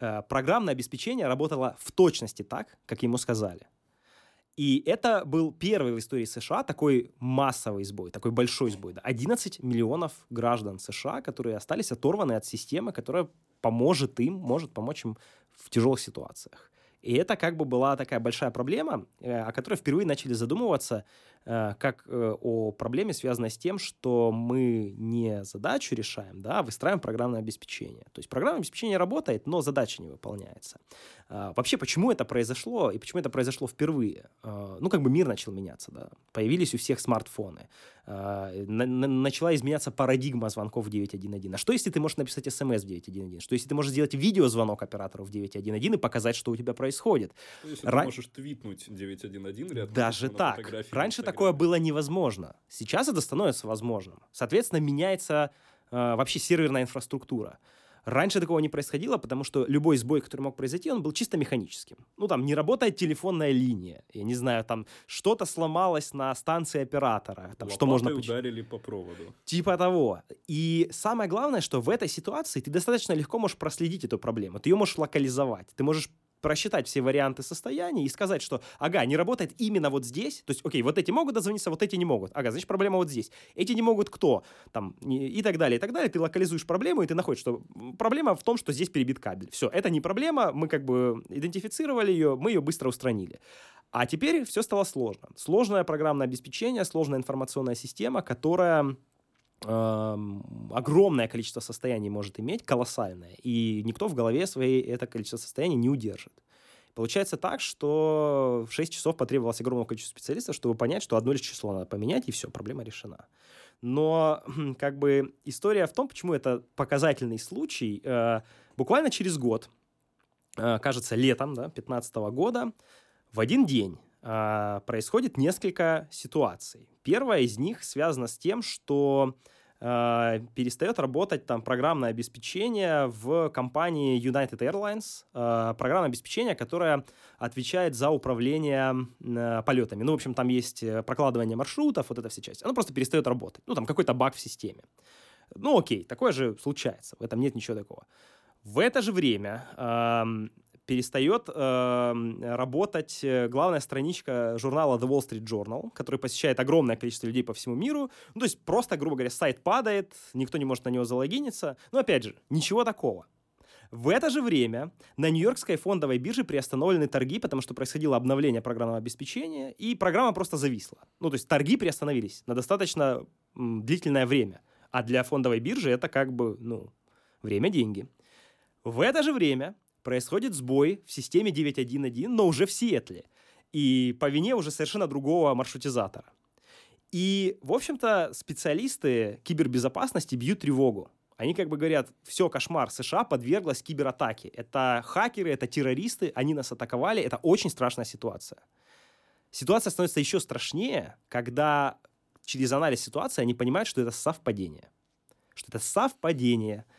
S2: Э, программное обеспечение работало в точности так, как ему сказали. И это был первый в истории США такой массовый сбой, такой большой сбой. Да. 11 миллионов граждан США, которые остались оторваны от системы, которая поможет им, может помочь им в тяжелых ситуациях. И это как бы была такая большая проблема, э, о которой впервые начали задумываться Э, как э, о проблеме, связанной с тем, что мы не задачу решаем, да, а выстраиваем программное обеспечение. То есть программное обеспечение работает, но задача не выполняется. А, вообще, почему это произошло и почему это произошло впервые? А, ну, как бы мир начал меняться, да. Появились у всех смартфоны. А, начала изменяться парадигма звонков в 911. А что, если ты можешь написать смс в 911? Что, если ты можешь сделать видеозвонок оператору в 911 и показать, что у тебя происходит?
S1: Ну, если Ра... ты можешь твитнуть 911 рядом
S2: Даже так. Раньше такое было невозможно. Сейчас это становится возможным. Соответственно, меняется вообще серверная инфраструктура. Раньше такого не происходило, потому что любой сбой, который мог произойти, он был чисто механическим. Ну, там, не работает телефонная линия, я не знаю, там, что-то сломалось на станции оператора, там, что можно...
S1: ударили по проводу.
S2: Типа того. И самое главное, что в этой ситуации ты достаточно легко можешь проследить эту проблему, ты ее можешь локализовать, ты можешь просчитать все варианты состояний и сказать, что, ага, не работает именно вот здесь, то есть, окей, вот эти могут дозвониться, вот эти не могут. Ага, значит, проблема вот здесь. Эти не могут кто? Там, и так далее, и так далее. Ты локализуешь проблему, и ты находишь, что проблема в том, что здесь перебит кабель. Все, это не проблема, мы как бы идентифицировали ее, мы ее быстро устранили. А теперь все стало сложно. Сложное программное обеспечение, сложная информационная система, которая огромное количество состояний может иметь, колоссальное, и никто в голове своей это количество состояний не удержит. Получается так, что в 6 часов потребовалось огромное количество специалистов, чтобы понять, что одно лишь число надо поменять, и все, проблема решена. Но как бы история в том, почему это показательный случай. Э, буквально через год, э, кажется, летом да, 2015 года, в один день э, происходит несколько ситуаций. Первая из них связана с тем, что э, перестает работать там программное обеспечение в компании United Airlines, э, программное обеспечение, которое отвечает за управление э, полетами. Ну, в общем, там есть э, прокладывание маршрутов, вот эта вся часть. Оно просто перестает работать. Ну, там какой-то баг в системе. Ну, окей, такое же случается, в этом нет ничего такого. В это же время перестает э, работать главная страничка журнала The Wall Street Journal, который посещает огромное количество людей по всему миру. Ну, то есть просто, грубо говоря, сайт падает, никто не может на него залогиниться. Но опять же, ничего такого. В это же время на Нью-Йоркской фондовой бирже приостановлены торги, потому что происходило обновление программного обеспечения, и программа просто зависла. Ну, то есть торги приостановились на достаточно м, длительное время. А для фондовой биржи это как бы, ну, время – деньги. В это же время происходит сбой в системе 9.1.1, но уже в Сиэтле. И по вине уже совершенно другого маршрутизатора. И, в общем-то, специалисты кибербезопасности бьют тревогу. Они как бы говорят, все, кошмар, США подверглась кибератаке. Это хакеры, это террористы, они нас атаковали, это очень страшная ситуация. Ситуация становится еще страшнее, когда через анализ ситуации они понимают, что это совпадение. Что это совпадение –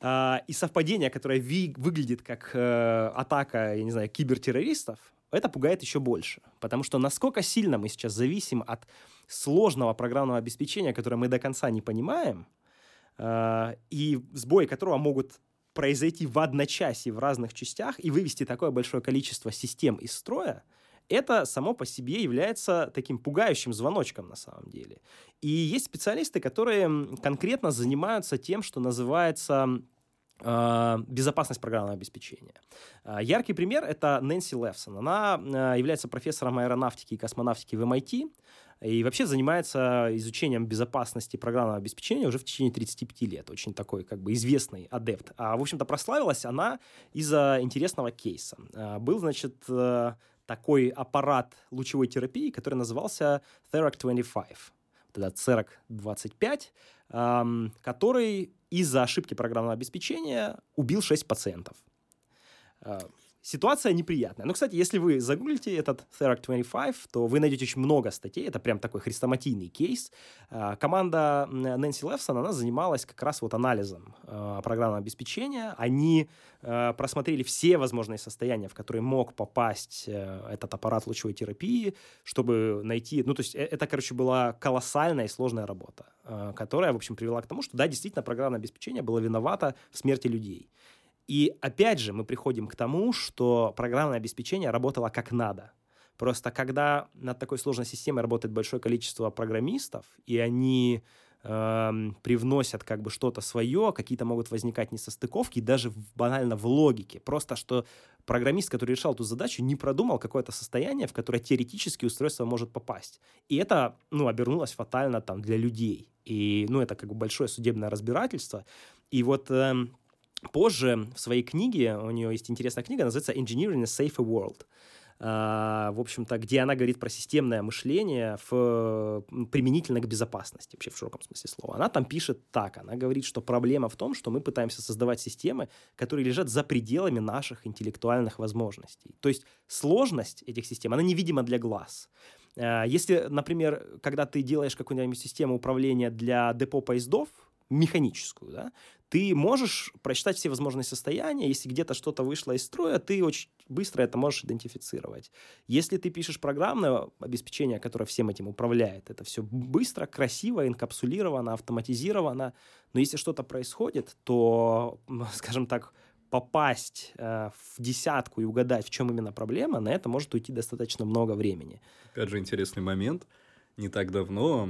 S2: а, и совпадение, которое ви- выглядит как э, атака, я не знаю, кибертеррористов, это пугает еще больше. Потому что насколько сильно мы сейчас зависим от сложного программного обеспечения, которое мы до конца не понимаем, э, и сбои которого могут произойти в одночасье в разных частях и вывести такое большое количество систем из строя, это само по себе является таким пугающим звоночком на самом деле. И есть специалисты, которые конкретно занимаются тем, что называется а, безопасность программного обеспечения. А, яркий пример — это Нэнси Левсон. Она а, является профессором аэронавтики и космонавтики в MIT и вообще занимается изучением безопасности программного обеспечения уже в течение 35 лет. Очень такой как бы известный адепт. А, в общем-то, прославилась она из-за интересного кейса. Был, значит, э, такой аппарат лучевой терапии, который назывался Therac-25. Вот этот Therac-25, который из-за ошибки программного обеспечения убил 6 пациентов. А, ситуация неприятная. Но, кстати, если вы загуглите этот Therac 25, то вы найдете очень много статей. Это прям такой хрестоматийный кейс. А, команда Нэнси Левсон, она занималась как раз вот анализом а, программного обеспечения. Они просмотрели все возможные состояния, в которые мог попасть э, этот аппарат лучевой терапии, чтобы найти... Ну, то есть э, это, короче, была колоссальная и сложная работа, которая, в общем, привела к тому, что, да, действительно, программное обеспечение было виновато в смерти людей. И опять же мы приходим к тому, что программное обеспечение работало как надо. Просто когда над такой сложной системой работает большое количество программистов, и они э, привносят как бы что-то свое, какие-то могут возникать несостыковки, даже в, банально в логике. Просто что программист, который решал эту задачу, не продумал какое-то состояние, в которое теоретически устройство может попасть. И это, ну, обернулось фатально там для людей. И, ну, это как бы большое судебное разбирательство. И вот... Э, Позже в своей книге, у нее есть интересная книга, называется «Engineering a Safer World», Uh, в общем-то, где она говорит про системное мышление в, применительно к безопасности, вообще в широком смысле слова. Она там пишет так, она говорит, что проблема в том, что мы пытаемся создавать системы, которые лежат за пределами наших интеллектуальных возможностей. То есть сложность этих систем, она невидима для глаз. Uh, если, например, когда ты делаешь какую-нибудь систему управления для депо поездов, механическую, да, ты можешь прочитать все возможные состояния, если где-то что-то вышло из строя, ты очень быстро это можешь идентифицировать. Если ты пишешь программное обеспечение, которое всем этим управляет, это все быстро, красиво, инкапсулировано, автоматизировано, но если что-то происходит, то, скажем так, попасть э, в десятку и угадать, в чем именно проблема, на это может уйти достаточно много времени.
S1: Опять же, интересный момент. Не так давно,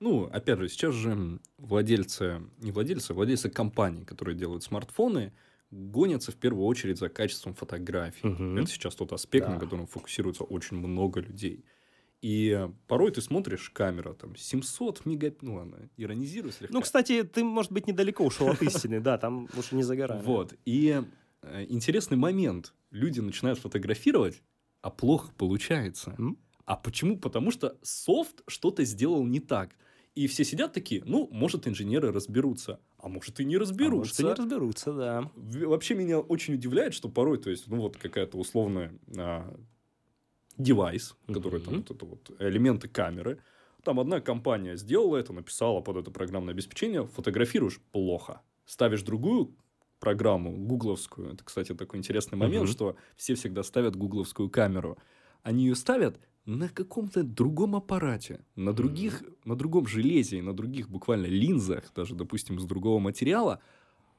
S1: ну, опять же, сейчас же владельцы, не владельцы, а владельцы компаний, которые делают смартфоны, гонятся в первую очередь за качеством фотографий. Угу. Это сейчас тот аспект, да. на котором фокусируется очень много людей. И порой ты смотришь, камера там 700 мегапикселей, ну ладно, иронизирую слегка.
S2: Ну, кстати, ты, может быть, недалеко ушел от истины, да, там уж не загораем.
S1: Вот, и э, интересный момент. Люди начинают фотографировать, а плохо получается. А почему? Потому что софт что-то сделал не так. И все сидят такие, ну, может, инженеры разберутся, а может, и не разберутся. А может, и
S2: не разберутся, да.
S1: Вообще меня очень удивляет, что порой, то есть, ну, вот какая-то условная а, девайс, который там вот это вот элементы камеры. Там одна компания сделала это, написала под это программное обеспечение, фотографируешь плохо. Ставишь другую программу, гугловскую. Это, кстати, такой интересный момент, uh-huh. что все всегда ставят гугловскую камеру. Они ее ставят на каком-то другом аппарате, на других, mm-hmm. на другом железе и на других буквально линзах, даже, допустим, из другого материала,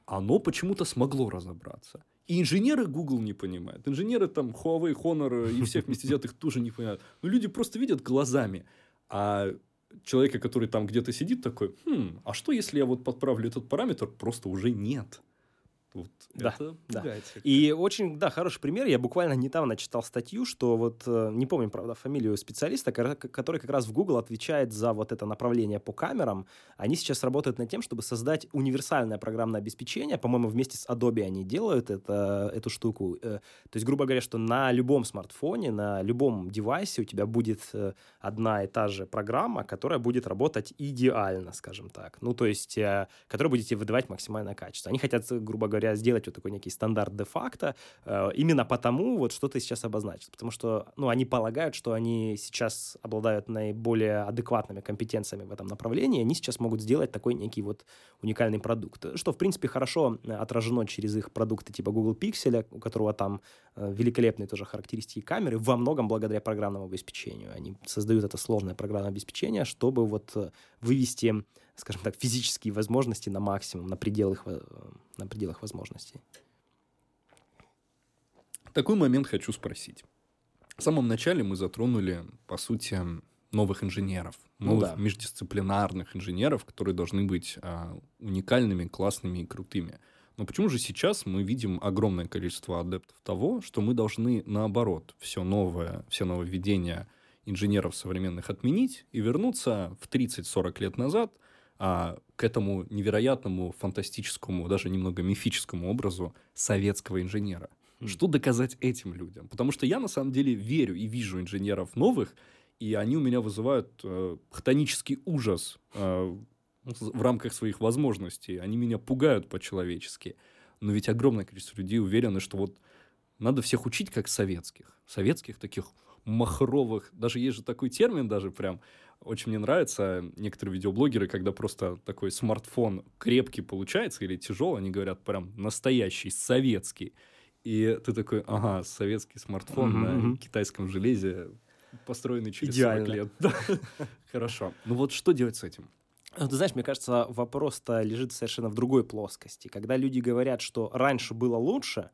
S1: оно почему-то смогло разобраться. И инженеры Google не понимают. Инженеры там Huawei, Honor и всех вместе взятых тоже не понимают. Но люди просто видят глазами. А человека, который там где-то сидит, такой, хм, а что, если я вот подправлю этот параметр, просто уже нет.
S2: Вот да, это да. И очень, да, хороший пример. Я буквально недавно читал статью, что вот, э, не помню, правда, фамилию специалиста, который как раз в Google отвечает за вот это направление по камерам. Они сейчас работают над тем, чтобы создать универсальное программное обеспечение. По-моему, вместе с Adobe они делают это, эту штуку. Э, то есть, грубо говоря, что на любом смартфоне, на любом девайсе у тебя будет э, одна и та же программа, которая будет работать идеально, скажем так. Ну, то есть, которая будет тебе выдавать максимальное качество. Они хотят, грубо говоря, говоря, сделать вот такой некий стандарт де-факто, э, именно потому, вот что ты сейчас обозначил. Потому что, ну, они полагают, что они сейчас обладают наиболее адекватными компетенциями в этом направлении, они сейчас могут сделать такой некий вот уникальный продукт. Что, в принципе, хорошо отражено через их продукты типа Google Pixel, у которого там э, великолепные тоже характеристики камеры, во многом благодаря программному обеспечению. Они создают это сложное программное обеспечение, чтобы вот э, вывести скажем так, физические возможности на максимум, на пределах, на пределах возможностей.
S1: Такой момент хочу спросить. В самом начале мы затронули, по сути, новых инженеров, ну новых ну, да. междисциплинарных инженеров, которые должны быть а, уникальными, классными и крутыми. Но почему же сейчас мы видим огромное количество адептов того, что мы должны наоборот все новое, все нововведения инженеров современных отменить и вернуться в 30-40 лет назад – а, к этому невероятному, фантастическому, даже немного мифическому образу советского инженера. Mm. Что доказать этим людям? Потому что я на самом деле верю и вижу инженеров новых, и они у меня вызывают э, хтонический ужас э, в рамках своих возможностей. Они меня пугают по-человечески. Но ведь огромное количество людей уверены, что вот надо всех учить как советских. Советских таких махровых. Даже есть же такой термин даже прям очень мне нравится некоторые видеоблогеры, когда просто такой смартфон крепкий получается или тяжелый, они говорят прям настоящий, советский. И ты такой, ага, советский смартфон mm-hmm. на китайском железе, построенный через Идеально. 40 лет. Хорошо. Ну вот что делать с этим?
S2: Ну, ты знаешь, мне кажется, вопрос-то лежит совершенно в другой плоскости. Когда люди говорят, что раньше было лучше,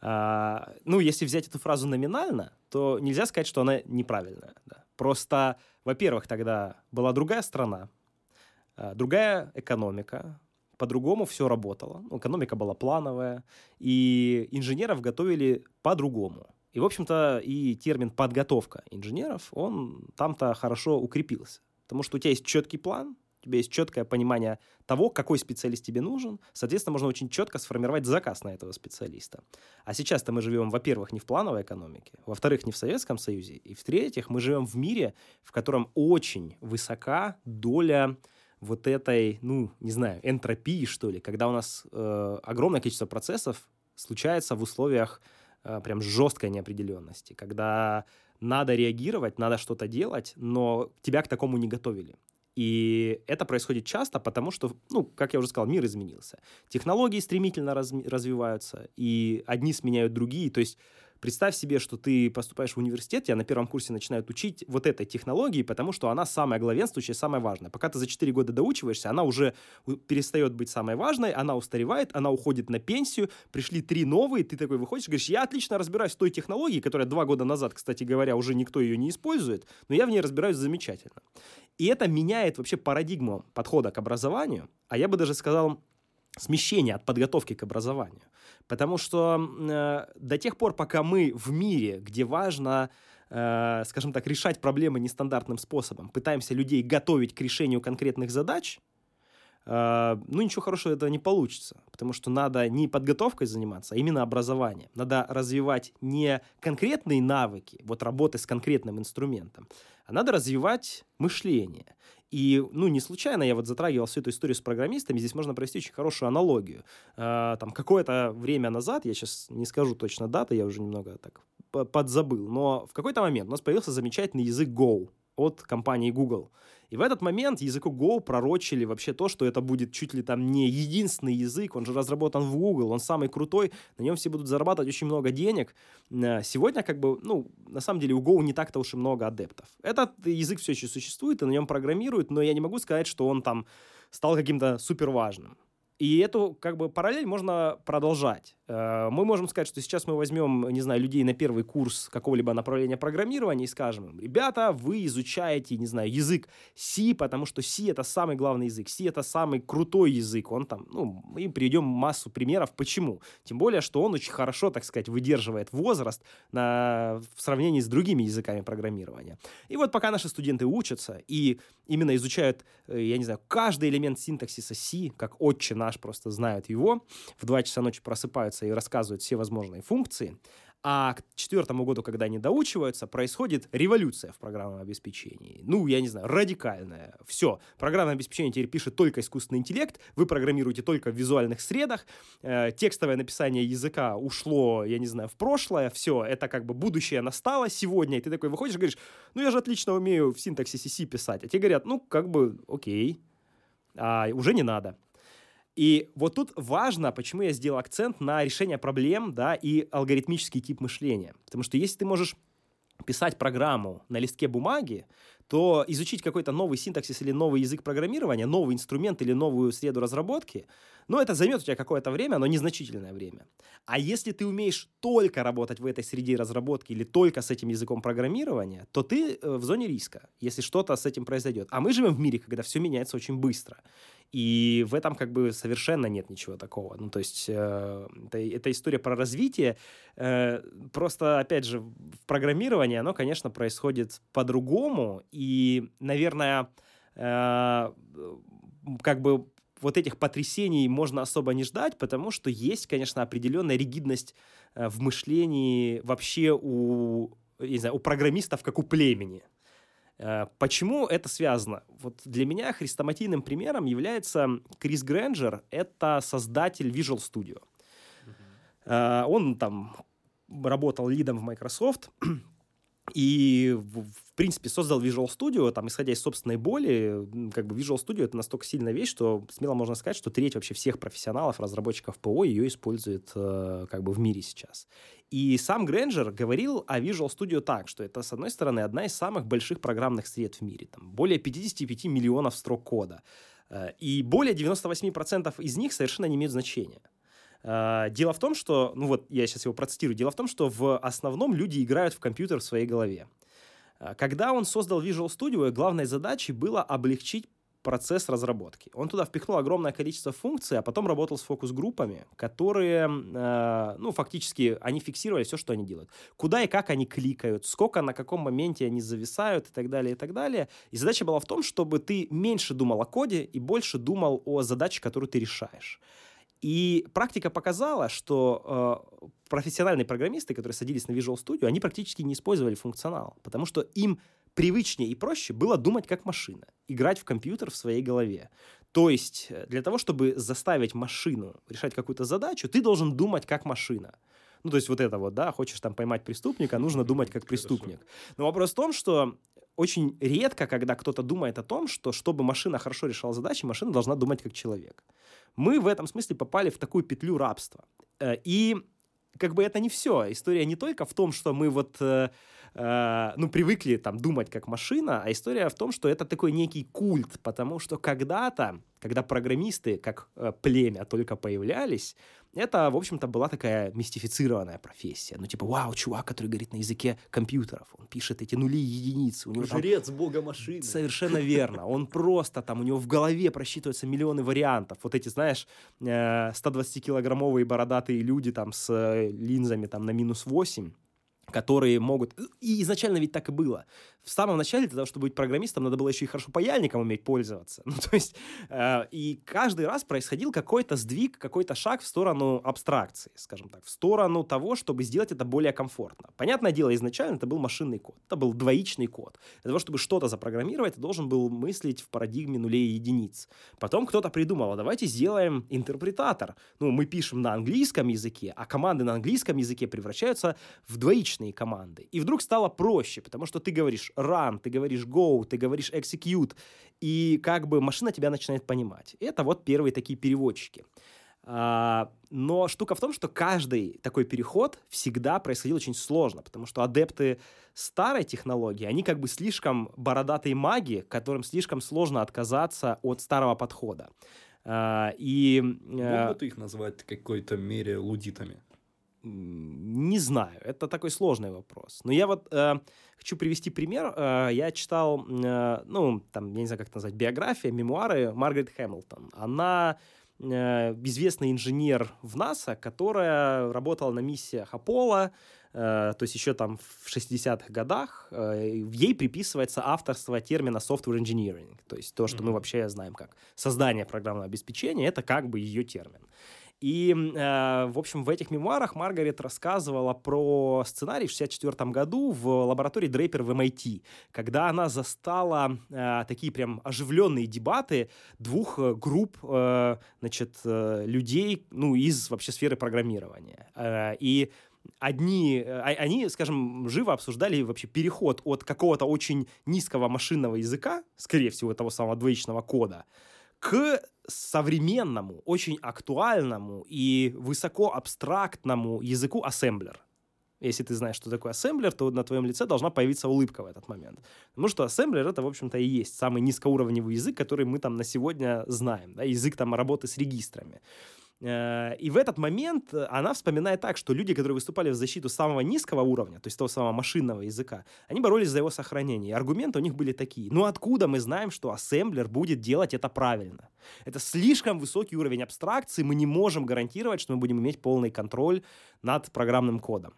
S2: а, ну, если взять эту фразу номинально, то нельзя сказать, что она неправильная. Да. Просто, во-первых, тогда была другая страна, а, другая экономика, по-другому все работало. Ну, экономика была плановая, и инженеров готовили по-другому. И, в общем-то, и термин «подготовка инженеров», он там-то хорошо укрепился. Потому что у тебя есть четкий план, у тебя есть четкое понимание того, какой специалист тебе нужен. Соответственно, можно очень четко сформировать заказ на этого специалиста. А сейчас-то мы живем, во-первых, не в плановой экономике, во-вторых, не в Советском Союзе, и в-третьих, мы живем в мире, в котором очень высока доля вот этой, ну, не знаю, энтропии, что ли, когда у нас э, огромное количество процессов случается в условиях э, прям жесткой неопределенности, когда надо реагировать, надо что-то делать, но тебя к такому не готовили. И это происходит часто, потому что, ну, как я уже сказал, мир изменился. Технологии стремительно раз, развиваются, и одни сменяют другие. То есть Представь себе, что ты поступаешь в университет, тебя на первом курсе начинают учить вот этой технологии, потому что она самая главенствующая, самая важная. Пока ты за 4 года доучиваешься, она уже перестает быть самой важной, она устаревает, она уходит на пенсию, пришли три новые, ты такой выходишь, говоришь, я отлично разбираюсь в той технологии, которая два года назад, кстати говоря, уже никто ее не использует, но я в ней разбираюсь замечательно. И это меняет вообще парадигму подхода к образованию, а я бы даже сказал, смещение от подготовки к образованию. Потому что э, до тех пор, пока мы в мире, где важно, э, скажем так, решать проблемы нестандартным способом, пытаемся людей готовить к решению конкретных задач, э, ну ничего хорошего этого не получится. Потому что надо не подготовкой заниматься, а именно образованием. Надо развивать не конкретные навыки, вот работы с конкретным инструментом, а надо развивать мышление. И, ну, не случайно я вот затрагивал всю эту историю с программистами. Здесь можно провести очень хорошую аналогию. Э, там какое-то время назад, я сейчас не скажу точно даты, я уже немного так подзабыл, но в какой-то момент у нас появился замечательный язык Go от компании Google. И в этот момент языку Go пророчили вообще то, что это будет чуть ли там не единственный язык, он же разработан в Google, он самый крутой, на нем все будут зарабатывать очень много денег. Э, сегодня как бы, ну, на самом деле у Go не так-то уж и много адептов. Этот язык все еще существует, и на нем программируют, но я не могу сказать, что он там стал каким-то супер важным. И эту как бы параллель можно продолжать. Э, мы можем сказать, что сейчас мы возьмем, не знаю, людей на первый курс какого-либо направления программирования и скажем им, ребята, вы изучаете, не знаю, язык C, потому что C это самый главный язык, C это самый крутой язык. Он там, ну, мы приведем массу примеров, почему. Тем более, что он очень хорошо, так сказать, выдерживает возраст на, в сравнении с другими языками программирования. И вот пока наши студенты учатся и именно изучают, э, я не знаю, каждый элемент синтаксиса C, как отче наш просто знают его, в 2 часа ночи просыпаются и рассказывают все возможные функции, а к четвертому году, когда они доучиваются, происходит революция в программном обеспечении. Ну, я не знаю, радикальная. Все. Программное обеспечение теперь пишет только искусственный интеллект, вы программируете только в визуальных средах, э, текстовое написание языка ушло, я не знаю, в прошлое, все, это как бы будущее настало сегодня, и ты такой выходишь и говоришь, ну, я же отлично умею в синтаксисе C писать. А тебе говорят, ну, как бы, окей, а, уже не надо. И вот тут важно, почему я сделал акцент на решение проблем, да, и алгоритмический тип мышления. Потому что если ты можешь писать программу на листке бумаги, то изучить какой-то новый синтаксис или новый язык программирования, новый инструмент или новую среду разработки, ну, это займет у тебя какое-то время, но незначительное время. А если ты умеешь только работать в этой среде разработки или только с этим языком программирования, то ты э, в зоне риска, если что-то с этим произойдет. А мы живем в мире, когда все меняется очень быстро. И в этом как бы совершенно нет ничего такого. Ну, то есть э, это, это история про развитие. Э, просто, опять же, в программировании оно, конечно, происходит по-другому. И, наверное, э, как бы вот этих потрясений можно особо не ждать, потому что есть, конечно, определенная ригидность э, в мышлении вообще у, не знаю, у программистов, как у племени. Э, почему это связано? Вот для меня хрестоматийным примером является Крис Грэнджер. Это создатель Visual Studio. Uh-huh. Он там работал лидом в Microsoft и, в, в принципе, создал Visual Studio, там, исходя из собственной боли, как бы Visual Studio — это настолько сильная вещь, что смело можно сказать, что треть вообще всех профессионалов, разработчиков ПО ее использует э, как бы в мире сейчас. И сам Грэнджер говорил о Visual Studio так, что это, с одной стороны, одна из самых больших программных сред в мире. Там более 55 миллионов строк кода. Э, и более 98% из них совершенно не имеют значения. Э, дело в том, что, ну вот я сейчас его процитирую, дело в том, что в основном люди играют в компьютер в своей голове. Э, когда он создал Visual Studio, главной задачей было облегчить процесс разработки. Он туда впихнул огромное количество функций, а потом работал с фокус-группами, которые, э, ну, фактически, они фиксировали все, что они делают. Куда и как они кликают, сколько, на каком моменте они зависают и так далее, и так далее. И задача была в том, чтобы ты меньше думал о коде и больше думал о задаче, которую ты решаешь. И практика показала, что э, профессиональные программисты, которые садились на Visual Studio, они практически не использовали функционал, потому что им привычнее и проще было думать как машина, играть в компьютер в своей голове. То есть э, для того, чтобы заставить машину решать какую-то задачу, ты должен думать как машина. Ну, то есть вот это вот, да, хочешь там поймать преступника, нужно думать как преступник. Но вопрос в том, что очень редко, когда кто-то думает о том, что чтобы машина хорошо решала задачи, машина должна думать как человек. Мы в этом смысле попали в такую петлю рабства. Э, и как бы это не все. История не только в том, что мы вот э, ну, привыкли там думать как машина, а история в том, что это такой некий культ, потому что когда-то, когда программисты как э, племя только появлялись, это, в общем-то, была такая мистифицированная профессия. Ну, типа, вау, чувак, который говорит на языке компьютеров, он пишет эти нули и единицы. У него
S1: Жрец там... бога машины.
S2: Совершенно верно. Он просто там, у него в голове просчитываются миллионы вариантов. Вот эти, знаешь, 120-килограммовые э, бородатые люди там с э, линзами там на минус 8, которые могут... И изначально ведь так и было. В самом начале для того, чтобы быть программистом, надо было еще и хорошо паяльником уметь пользоваться. Ну, то есть, э, и каждый раз происходил какой-то сдвиг, какой-то шаг в сторону абстракции, скажем так, в сторону того, чтобы сделать это более комфортно. Понятное дело, изначально это был машинный код, это был двоичный код. Для того, чтобы что-то запрограммировать, ты должен был мыслить в парадигме нулей и единиц. Потом кто-то придумал, а давайте сделаем интерпретатор. Ну, мы пишем на английском языке, а команды на английском языке превращаются в двоичные команды. И вдруг стало проще, потому что ты говоришь run, ты говоришь go, ты говоришь execute, и как бы машина тебя начинает понимать. Это вот первые такие переводчики. А, но штука в том, что каждый такой переход всегда происходил очень сложно, потому что адепты старой технологии, они как бы слишком бородатые маги, которым слишком сложно отказаться от старого подхода. А, и...
S1: Мог бы ты их назвать в какой-то мере лудитами?
S2: Не знаю, это такой сложный вопрос. Но я вот э, хочу привести пример. Э, я читал, э, ну, там, я не знаю, как это назвать, биография, мемуары Маргарет Хэмилтон. Она э, известный инженер в НАСА, которая работала на миссиях Аполло, э, то есть еще там в 60-х годах. Э, ей приписывается авторство термина software engineering, то есть то, что mm-hmm. мы вообще знаем как создание программного обеспечения, это как бы ее термин. И, э, в общем, в этих мемуарах Маргарет рассказывала про сценарий в 1964 году в лаборатории Дрейпер в MIT, когда она застала э, такие прям оживленные дебаты двух э, групп, э, значит, э, людей, ну, из вообще сферы программирования. Э, и одни, э, а, они, скажем, живо обсуждали вообще переход от какого-то очень низкого машинного языка, скорее всего, того самого двоичного кода, к современному, очень актуальному и высоко абстрактному языку ассемблер. Если ты знаешь, что такое ассемблер, то на твоем лице должна появиться улыбка в этот момент. Потому что ассемблер это, в общем-то, и есть самый низкоуровневый язык, который мы там на сегодня знаем. Да? Язык там работы с регистрами. Э, и в этот момент она вспоминает так, что люди, которые выступали в защиту самого низкого уровня, то есть того самого машинного языка, они боролись за его сохранение. И аргументы у них были такие. Ну откуда мы знаем, что ассемблер будет делать это правильно? Это слишком высокий уровень абстракции, мы не можем гарантировать, что мы будем иметь полный контроль над программным кодом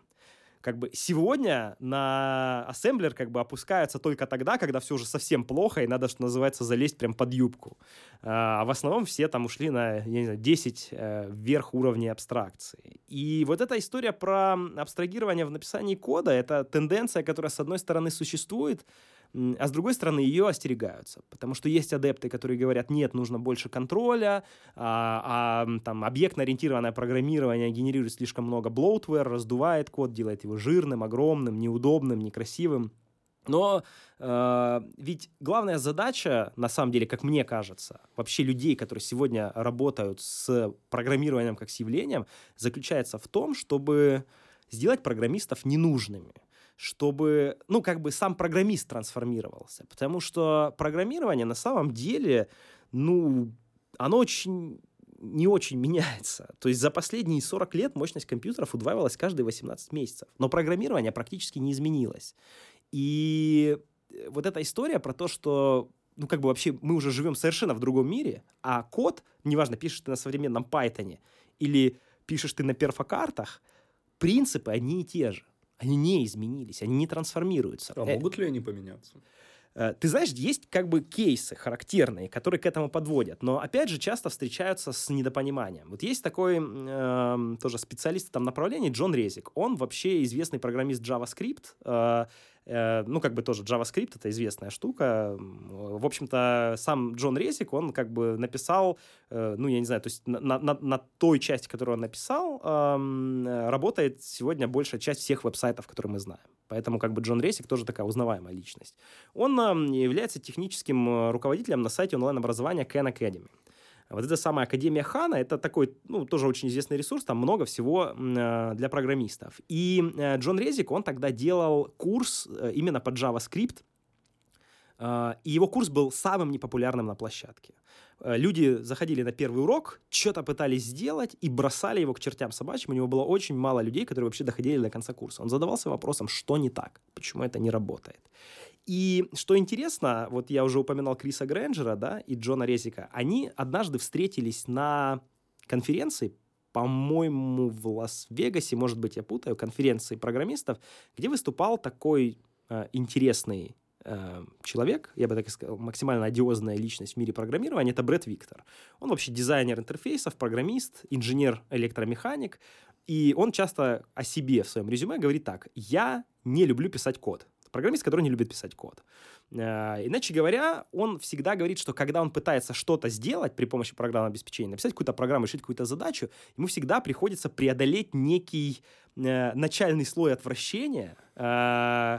S2: как бы сегодня на ассемблер как бы опускаются только тогда, когда все уже совсем плохо, и надо, что называется, залезть прям под юбку. А в основном все там ушли на, я не знаю, 10 э, вверх уровней абстракции. И вот эта история про абстрагирование в написании кода, это тенденция, которая, с одной стороны, существует, а с другой стороны ее остерегаются, потому что есть адепты, которые говорят, нет, нужно больше контроля, а, а там объектно-ориентированное программирование генерирует слишком много bloatware, раздувает код, делает его жирным, огромным, неудобным, некрасивым. Но э, ведь главная задача, на самом деле, как мне кажется, вообще людей, которые сегодня работают с программированием как с явлением, заключается в том, чтобы сделать программистов ненужными чтобы, ну, как бы сам программист трансформировался. Потому что программирование на самом деле, ну, оно очень не очень меняется. То есть за последние 40 лет мощность компьютеров удваивалась каждые 18 месяцев. Но программирование практически не изменилось. И э, вот эта история про то, что ну, как бы вообще мы уже живем совершенно в другом мире, а код, неважно, пишешь ты на современном Python или пишешь ты на перфокартах, принципы одни и те же они не изменились, они не трансформируются.
S1: А могут ли они поменяться?
S2: Э, ты знаешь, есть как бы кейсы характерные, которые к этому подводят, но опять же часто встречаются с недопониманием. Вот есть такой э, тоже специалист в этом направлении Джон Резик. Он вообще известный программист JavaScript. Э, Э, ну, как бы тоже JavaScript — это известная штука. В общем-то, сам Джон Резик, он как бы написал, э, ну, я не знаю, то есть на, на, на той части, которую он написал, работает сегодня большая часть всех веб-сайтов, которые мы знаем. Поэтому как бы Джон Ресик тоже такая узнаваемая личность. Он является техническим э, руководителем на сайте онлайн-образования Khan Academy. Вот эта самая Академия Хана, это такой, ну, тоже очень известный ресурс, там много всего э, для программистов. И э, Джон Резик, он тогда делал курс именно под JavaScript, и его курс был самым непопулярным на площадке. Э, люди заходили на первый урок, что-то пытались сделать и бросали его к чертям собачьим. У него было очень мало людей, которые вообще доходили до конца курса. Он задавался вопросом, что не так, почему это не работает. И что интересно, вот я уже упоминал Криса Грэнджера, да, и Джона Резика, они однажды встретились на конференции, по-моему, в Лас-Вегасе, может быть, я путаю, конференции программистов, где выступал такой э, интересный человек, я бы так и сказал, максимально одиозная личность в мире программирования, это Брэд Виктор. Он вообще дизайнер интерфейсов, программист, инженер-электромеханик, и он часто о себе в своем резюме говорит так, я не люблю писать код. Программист, который не любит писать код. Э, иначе говоря, он всегда говорит, что когда он пытается что-то сделать при помощи программного обеспечения, написать какую-то программу, решить какую-то задачу, ему всегда приходится преодолеть некий э, начальный слой отвращения, э,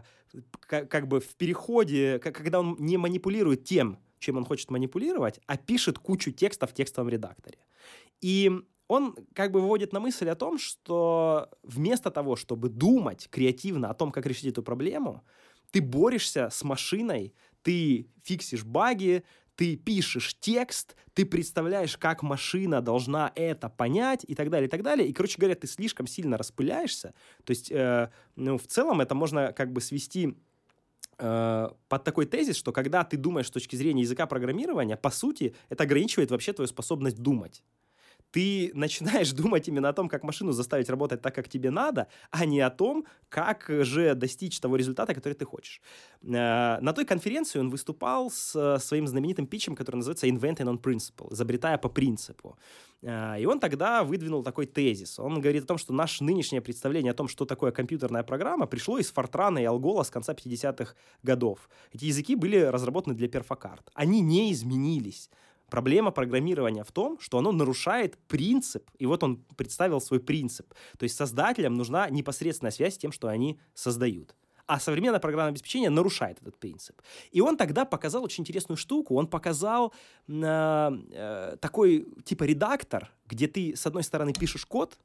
S2: как, как бы в переходе, как, когда он не манипулирует тем, чем он хочет манипулировать, а пишет кучу текста в текстовом редакторе. И он как бы выводит на мысль о том, что вместо того, чтобы думать креативно о том, как решить эту проблему, ты борешься с машиной, ты фиксишь баги, ты пишешь текст, ты представляешь, как машина должна это понять и так далее, и так далее. И, короче говоря, ты слишком сильно распыляешься. То есть, э, ну, в целом это можно как бы свести э, под такой тезис, что когда ты думаешь с точки зрения языка программирования, по сути, это ограничивает вообще твою способность думать ты начинаешь думать именно о том, как машину заставить работать так, как тебе надо, а не о том, как же достичь того результата, который ты хочешь. Э, на той конференции он выступал с своим знаменитым питчем, который называется Inventing on Principle, изобретая по принципу. Э, и он тогда выдвинул такой тезис. Он говорит о том, что наше нынешнее представление о том, что такое компьютерная программа, пришло из Фортрана и Алгола с конца 50-х годов. Эти языки были разработаны для перфокарт. Они не изменились. Проблема программирования в том, что оно нарушает принцип, и вот он представил свой принцип. То есть создателям нужна непосредственная связь с тем, что они создают. А современное программное обеспечение нарушает этот принцип. И он тогда показал очень интересную штуку. Он показал э, э, такой типа редактор, где ты с одной стороны пишешь код,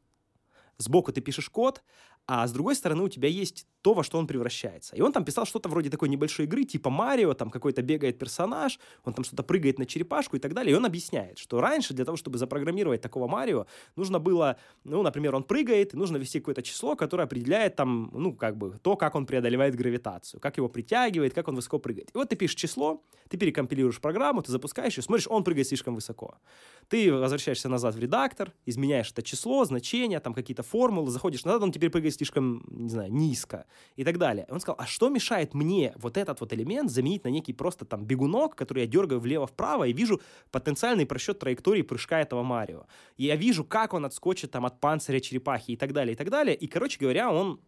S2: сбоку ты пишешь код, а с другой стороны у тебя есть то, во что он превращается. И он там писал что-то вроде такой небольшой игры, типа Марио, там какой-то бегает персонаж, он там что-то прыгает на черепашку и так далее. И он объясняет, что раньше для того, чтобы запрограммировать такого Марио, нужно было, ну, например, он прыгает, и нужно ввести какое-то число, которое определяет там, ну, как бы, то, как он преодолевает гравитацию, как его притягивает, как он высоко прыгает. И вот ты пишешь число, ты перекомпилируешь программу, ты запускаешь ее, смотришь, он прыгает слишком высоко. Ты возвращаешься назад в редактор, изменяешь это число, значение, там какие-то формулы, заходишь назад, он теперь прыгает слишком, не знаю, низко и так далее. он сказал, а что мешает мне вот этот вот элемент заменить на некий просто там бегунок, который я дергаю влево-вправо и вижу потенциальный просчет траектории прыжка этого Марио. И я вижу, как он отскочит там от панциря черепахи и так далее, и так далее. И, короче говоря, он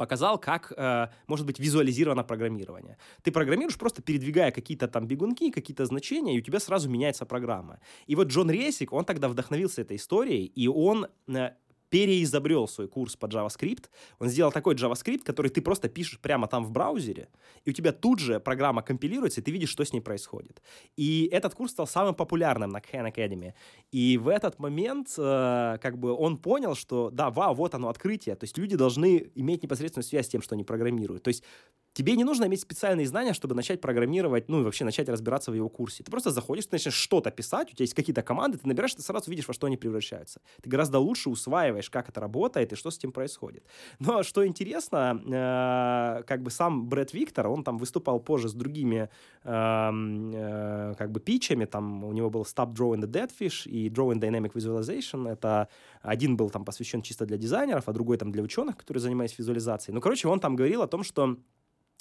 S2: показал, как э, может быть визуализировано программирование. Ты программируешь просто передвигая какие-то там бегунки, какие-то значения, и у тебя сразу меняется программа. И вот Джон Ресик, он тогда вдохновился этой историей, и он э, переизобрел свой курс по JavaScript. Он сделал такой JavaScript, который ты просто пишешь прямо там в браузере, и у тебя тут же программа компилируется, и ты видишь, что с ней происходит. И этот курс стал самым популярным на Khan Academy. И в этот момент э, как бы он понял, что да, вау, вот оно открытие. То есть люди должны иметь непосредственную связь с тем, что они программируют. То есть Тебе не нужно иметь специальные знания, чтобы начать программировать, ну и вообще начать разбираться в его курсе. Ты просто заходишь, ты начинаешь что-то писать, у тебя есть какие-то команды, ты набираешь, ты сразу видишь, во что они превращаются. Ты гораздо лучше усваиваешь, как это работает и что с этим происходит. Но что интересно, э, как бы сам Брэд Виктор, он там выступал позже с другими э, э, как бы питчами, там у него был Stop Drawing the Dead Fish и Drawing Dynamic Visualization. Это один был там посвящен чисто для дизайнеров, а другой там для ученых, которые занимаются визуализацией. Ну, короче, он там говорил о том, что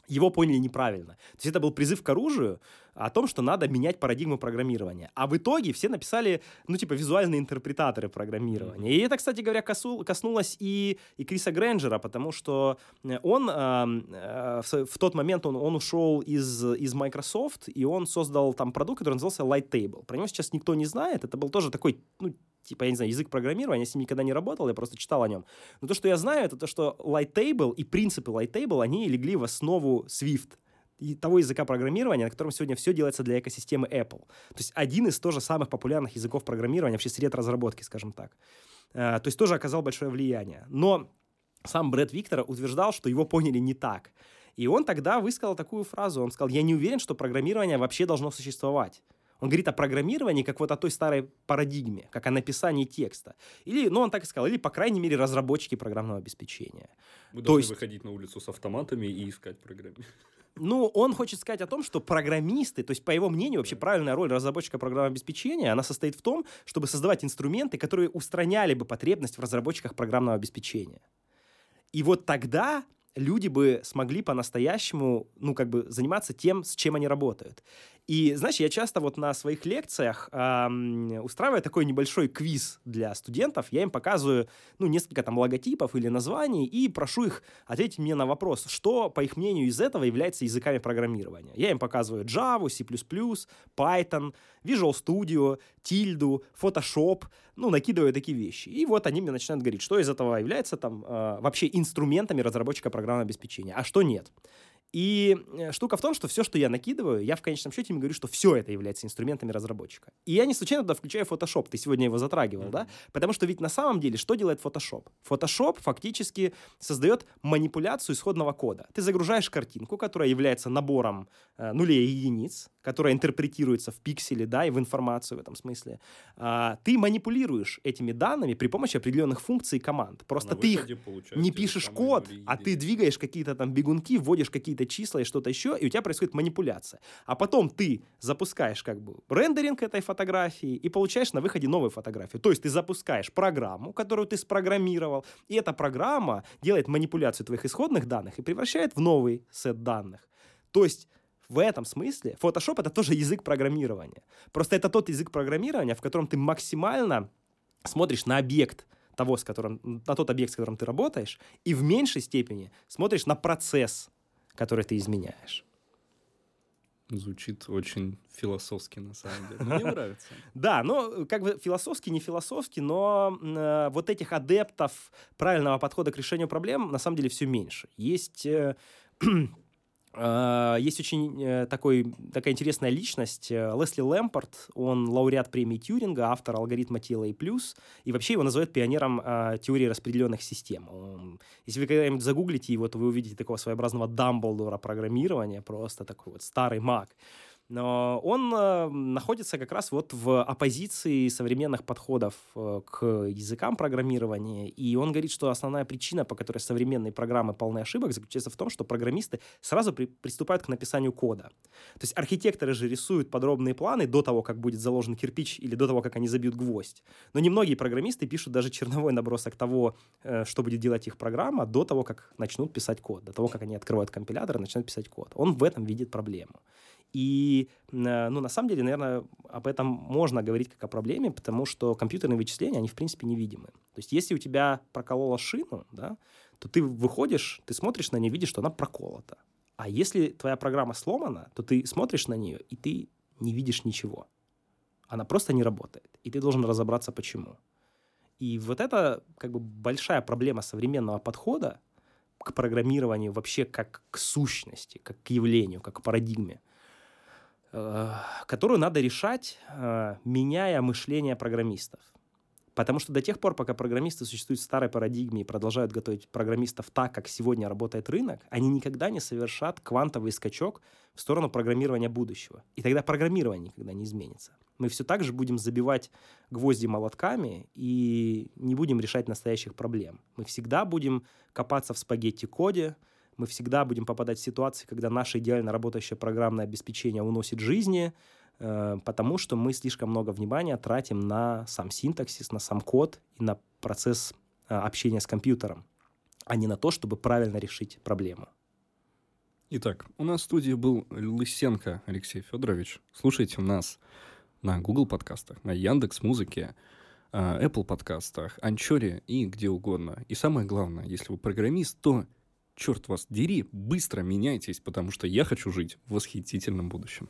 S2: его поняли неправильно. То есть это был призыв к оружию о том, что надо менять парадигму программирования. А в итоге все написали, ну, типа, визуальные интерпретаторы программирования. И это, кстати говоря, косу, коснулось и, и Криса Грэнджера, потому что он э, э, в, в тот момент он, он ушел из, из Microsoft, и он создал там продукт, который назывался Lighttable. Про него сейчас никто не знает. Это был тоже такой, ну, типа, я не знаю, язык программирования, я с ним никогда не работал, я просто читал о нем. Но то, что я знаю, это то, что Lighttable и принципы Lighttable, они легли в основу Swift. того языка программирования, на котором сегодня все делается для экосистемы Apple. То есть один из тоже самых популярных языков программирования, вообще сред разработки, скажем так. Э, то есть тоже оказал большое влияние. Но сам Брэд Виктор утверждал, что его поняли не так. И он тогда высказал такую фразу. Он сказал, я не уверен, что программирование вообще должно существовать. Он говорит о программировании как вот о той старой парадигме, как о написании текста. Или, ну, он так и сказал, или, по крайней мере, разработчики программного обеспечения.
S1: Мы То должны есть... выходить на улицу с автоматами и искать программы.
S2: Ну, он хочет сказать о том, что программисты, то есть, по его мнению, вообще правильная роль разработчика программного обеспечения, она состоит в том, чтобы создавать инструменты, которые устраняли бы потребность в разработчиках программного обеспечения. И вот тогда люди бы смогли по-настоящему, ну, как бы заниматься тем, с чем они работают. И, знаешь, я часто вот на своих лекциях э, устраиваю такой небольшой квиз для студентов. Я им показываю, ну, несколько там логотипов или названий и прошу их ответить мне на вопрос, что, по их мнению, из этого является языками программирования. Я им показываю Java, C++, Python, Visual Studio, Tilda, Photoshop, ну, накидываю такие вещи. И вот они мне начинают говорить, что из этого является там э, вообще инструментами разработчика программного обеспечения, а что нет. И э, штука в том, что все, что я накидываю, я в конечном счете им говорю, что все это является инструментами разработчика. И я не случайно туда включаю Photoshop. Ты сегодня его затрагивал, mm-hmm. да? Потому что ведь на самом деле что делает Photoshop? Photoshop фактически создает манипуляцию исходного кода. Ты загружаешь картинку, которая является набором э, нулей и единиц, которая интерпретируется в пикселе, да, и в информацию в этом смысле. А, ты манипулируешь этими данными при помощи определенных функций команд. Просто ты их не пишешь код, а ты двигаешь какие-то там бегунки, вводишь какие-то числа и что-то еще, и у тебя происходит манипуляция. А потом ты запускаешь как бы рендеринг этой фотографии и получаешь на выходе новую фотографию. То есть ты запускаешь программу, которую ты спрограммировал, и эта программа делает манипуляцию твоих исходных данных и превращает в новый сет данных. То есть в этом смысле Photoshop это тоже язык программирования. Просто это тот язык программирования, в котором ты максимально смотришь на объект того, с которым, на тот объект, с которым ты работаешь, и в меньшей степени смотришь на процесс, который ты изменяешь.
S1: Звучит очень философски, на самом деле. Мне нравится.
S2: Да, но как бы философски, не философски, но э, вот этих адептов правильного подхода к решению проблем на самом деле все меньше. Есть э, есть очень э, такой, такая интересная личность, э, Лесли Лэмпорт, он лауреат премии Тьюринга, автор алгоритма тела и вообще его называют пионером э, теории распределенных систем. Если вы когда-нибудь загуглите его, то вы увидите такого своеобразного Дамблдора программирования, просто такой вот старый маг но он э, находится как раз вот в оппозиции современных подходов э, к языкам программирования, и он говорит, что основная причина, по которой современные программы полны ошибок, заключается в том, что программисты сразу при, приступают к написанию кода. То есть архитекторы же рисуют подробные планы до того, как будет заложен кирпич или до того, как они забьют гвоздь. Но немногие программисты пишут даже черновой набросок того, э, что будет делать их программа, до того, как начнут писать код, до того, как они открывают компилятор и начинают писать код. Он в этом видит проблему. И, э, ну, на самом деле, наверное, об этом можно говорить как о проблеме, потому что компьютерные вычисления, они, в принципе, невидимы. То есть, если у тебя проколола шину, да, то ты выходишь, ты смотришь на нее, видишь, что она проколота. А если твоя программа сломана, то ты смотришь на нее, и ты не видишь ничего. Она просто не работает. И ты должен разобраться, почему. И вот это как бы большая проблема современного подхода к программированию вообще как к сущности, как к явлению, как к парадигме. Э, которую надо решать, э, меняя мышление программистов. Потому что до тех пор, пока программисты существуют в старой парадигме и продолжают готовить программистов так, как сегодня работает рынок, они никогда не совершат квантовый скачок в сторону программирования будущего. И тогда программирование никогда не изменится. Мы все так же будем забивать гвозди молотками и не будем решать настоящих проблем. Мы всегда будем копаться в спагетти-коде, мы всегда будем попадать в ситуации, когда наше идеально работающее программное обеспечение уносит жизни, э, потому что мы слишком много внимания тратим на сам синтаксис, на сам код и на процесс э, общения с компьютером, а не на то, чтобы правильно решить проблему.
S1: Итак, у нас в студии был Лысенко Алексей Федорович. Слушайте нас на Google подкастах, на Яндекс Музыке, э, Apple подкастах, Анчоре и где угодно. И самое главное, если вы программист, то черт вас дери, быстро меняйтесь, потому что я хочу жить в восхитительном будущем.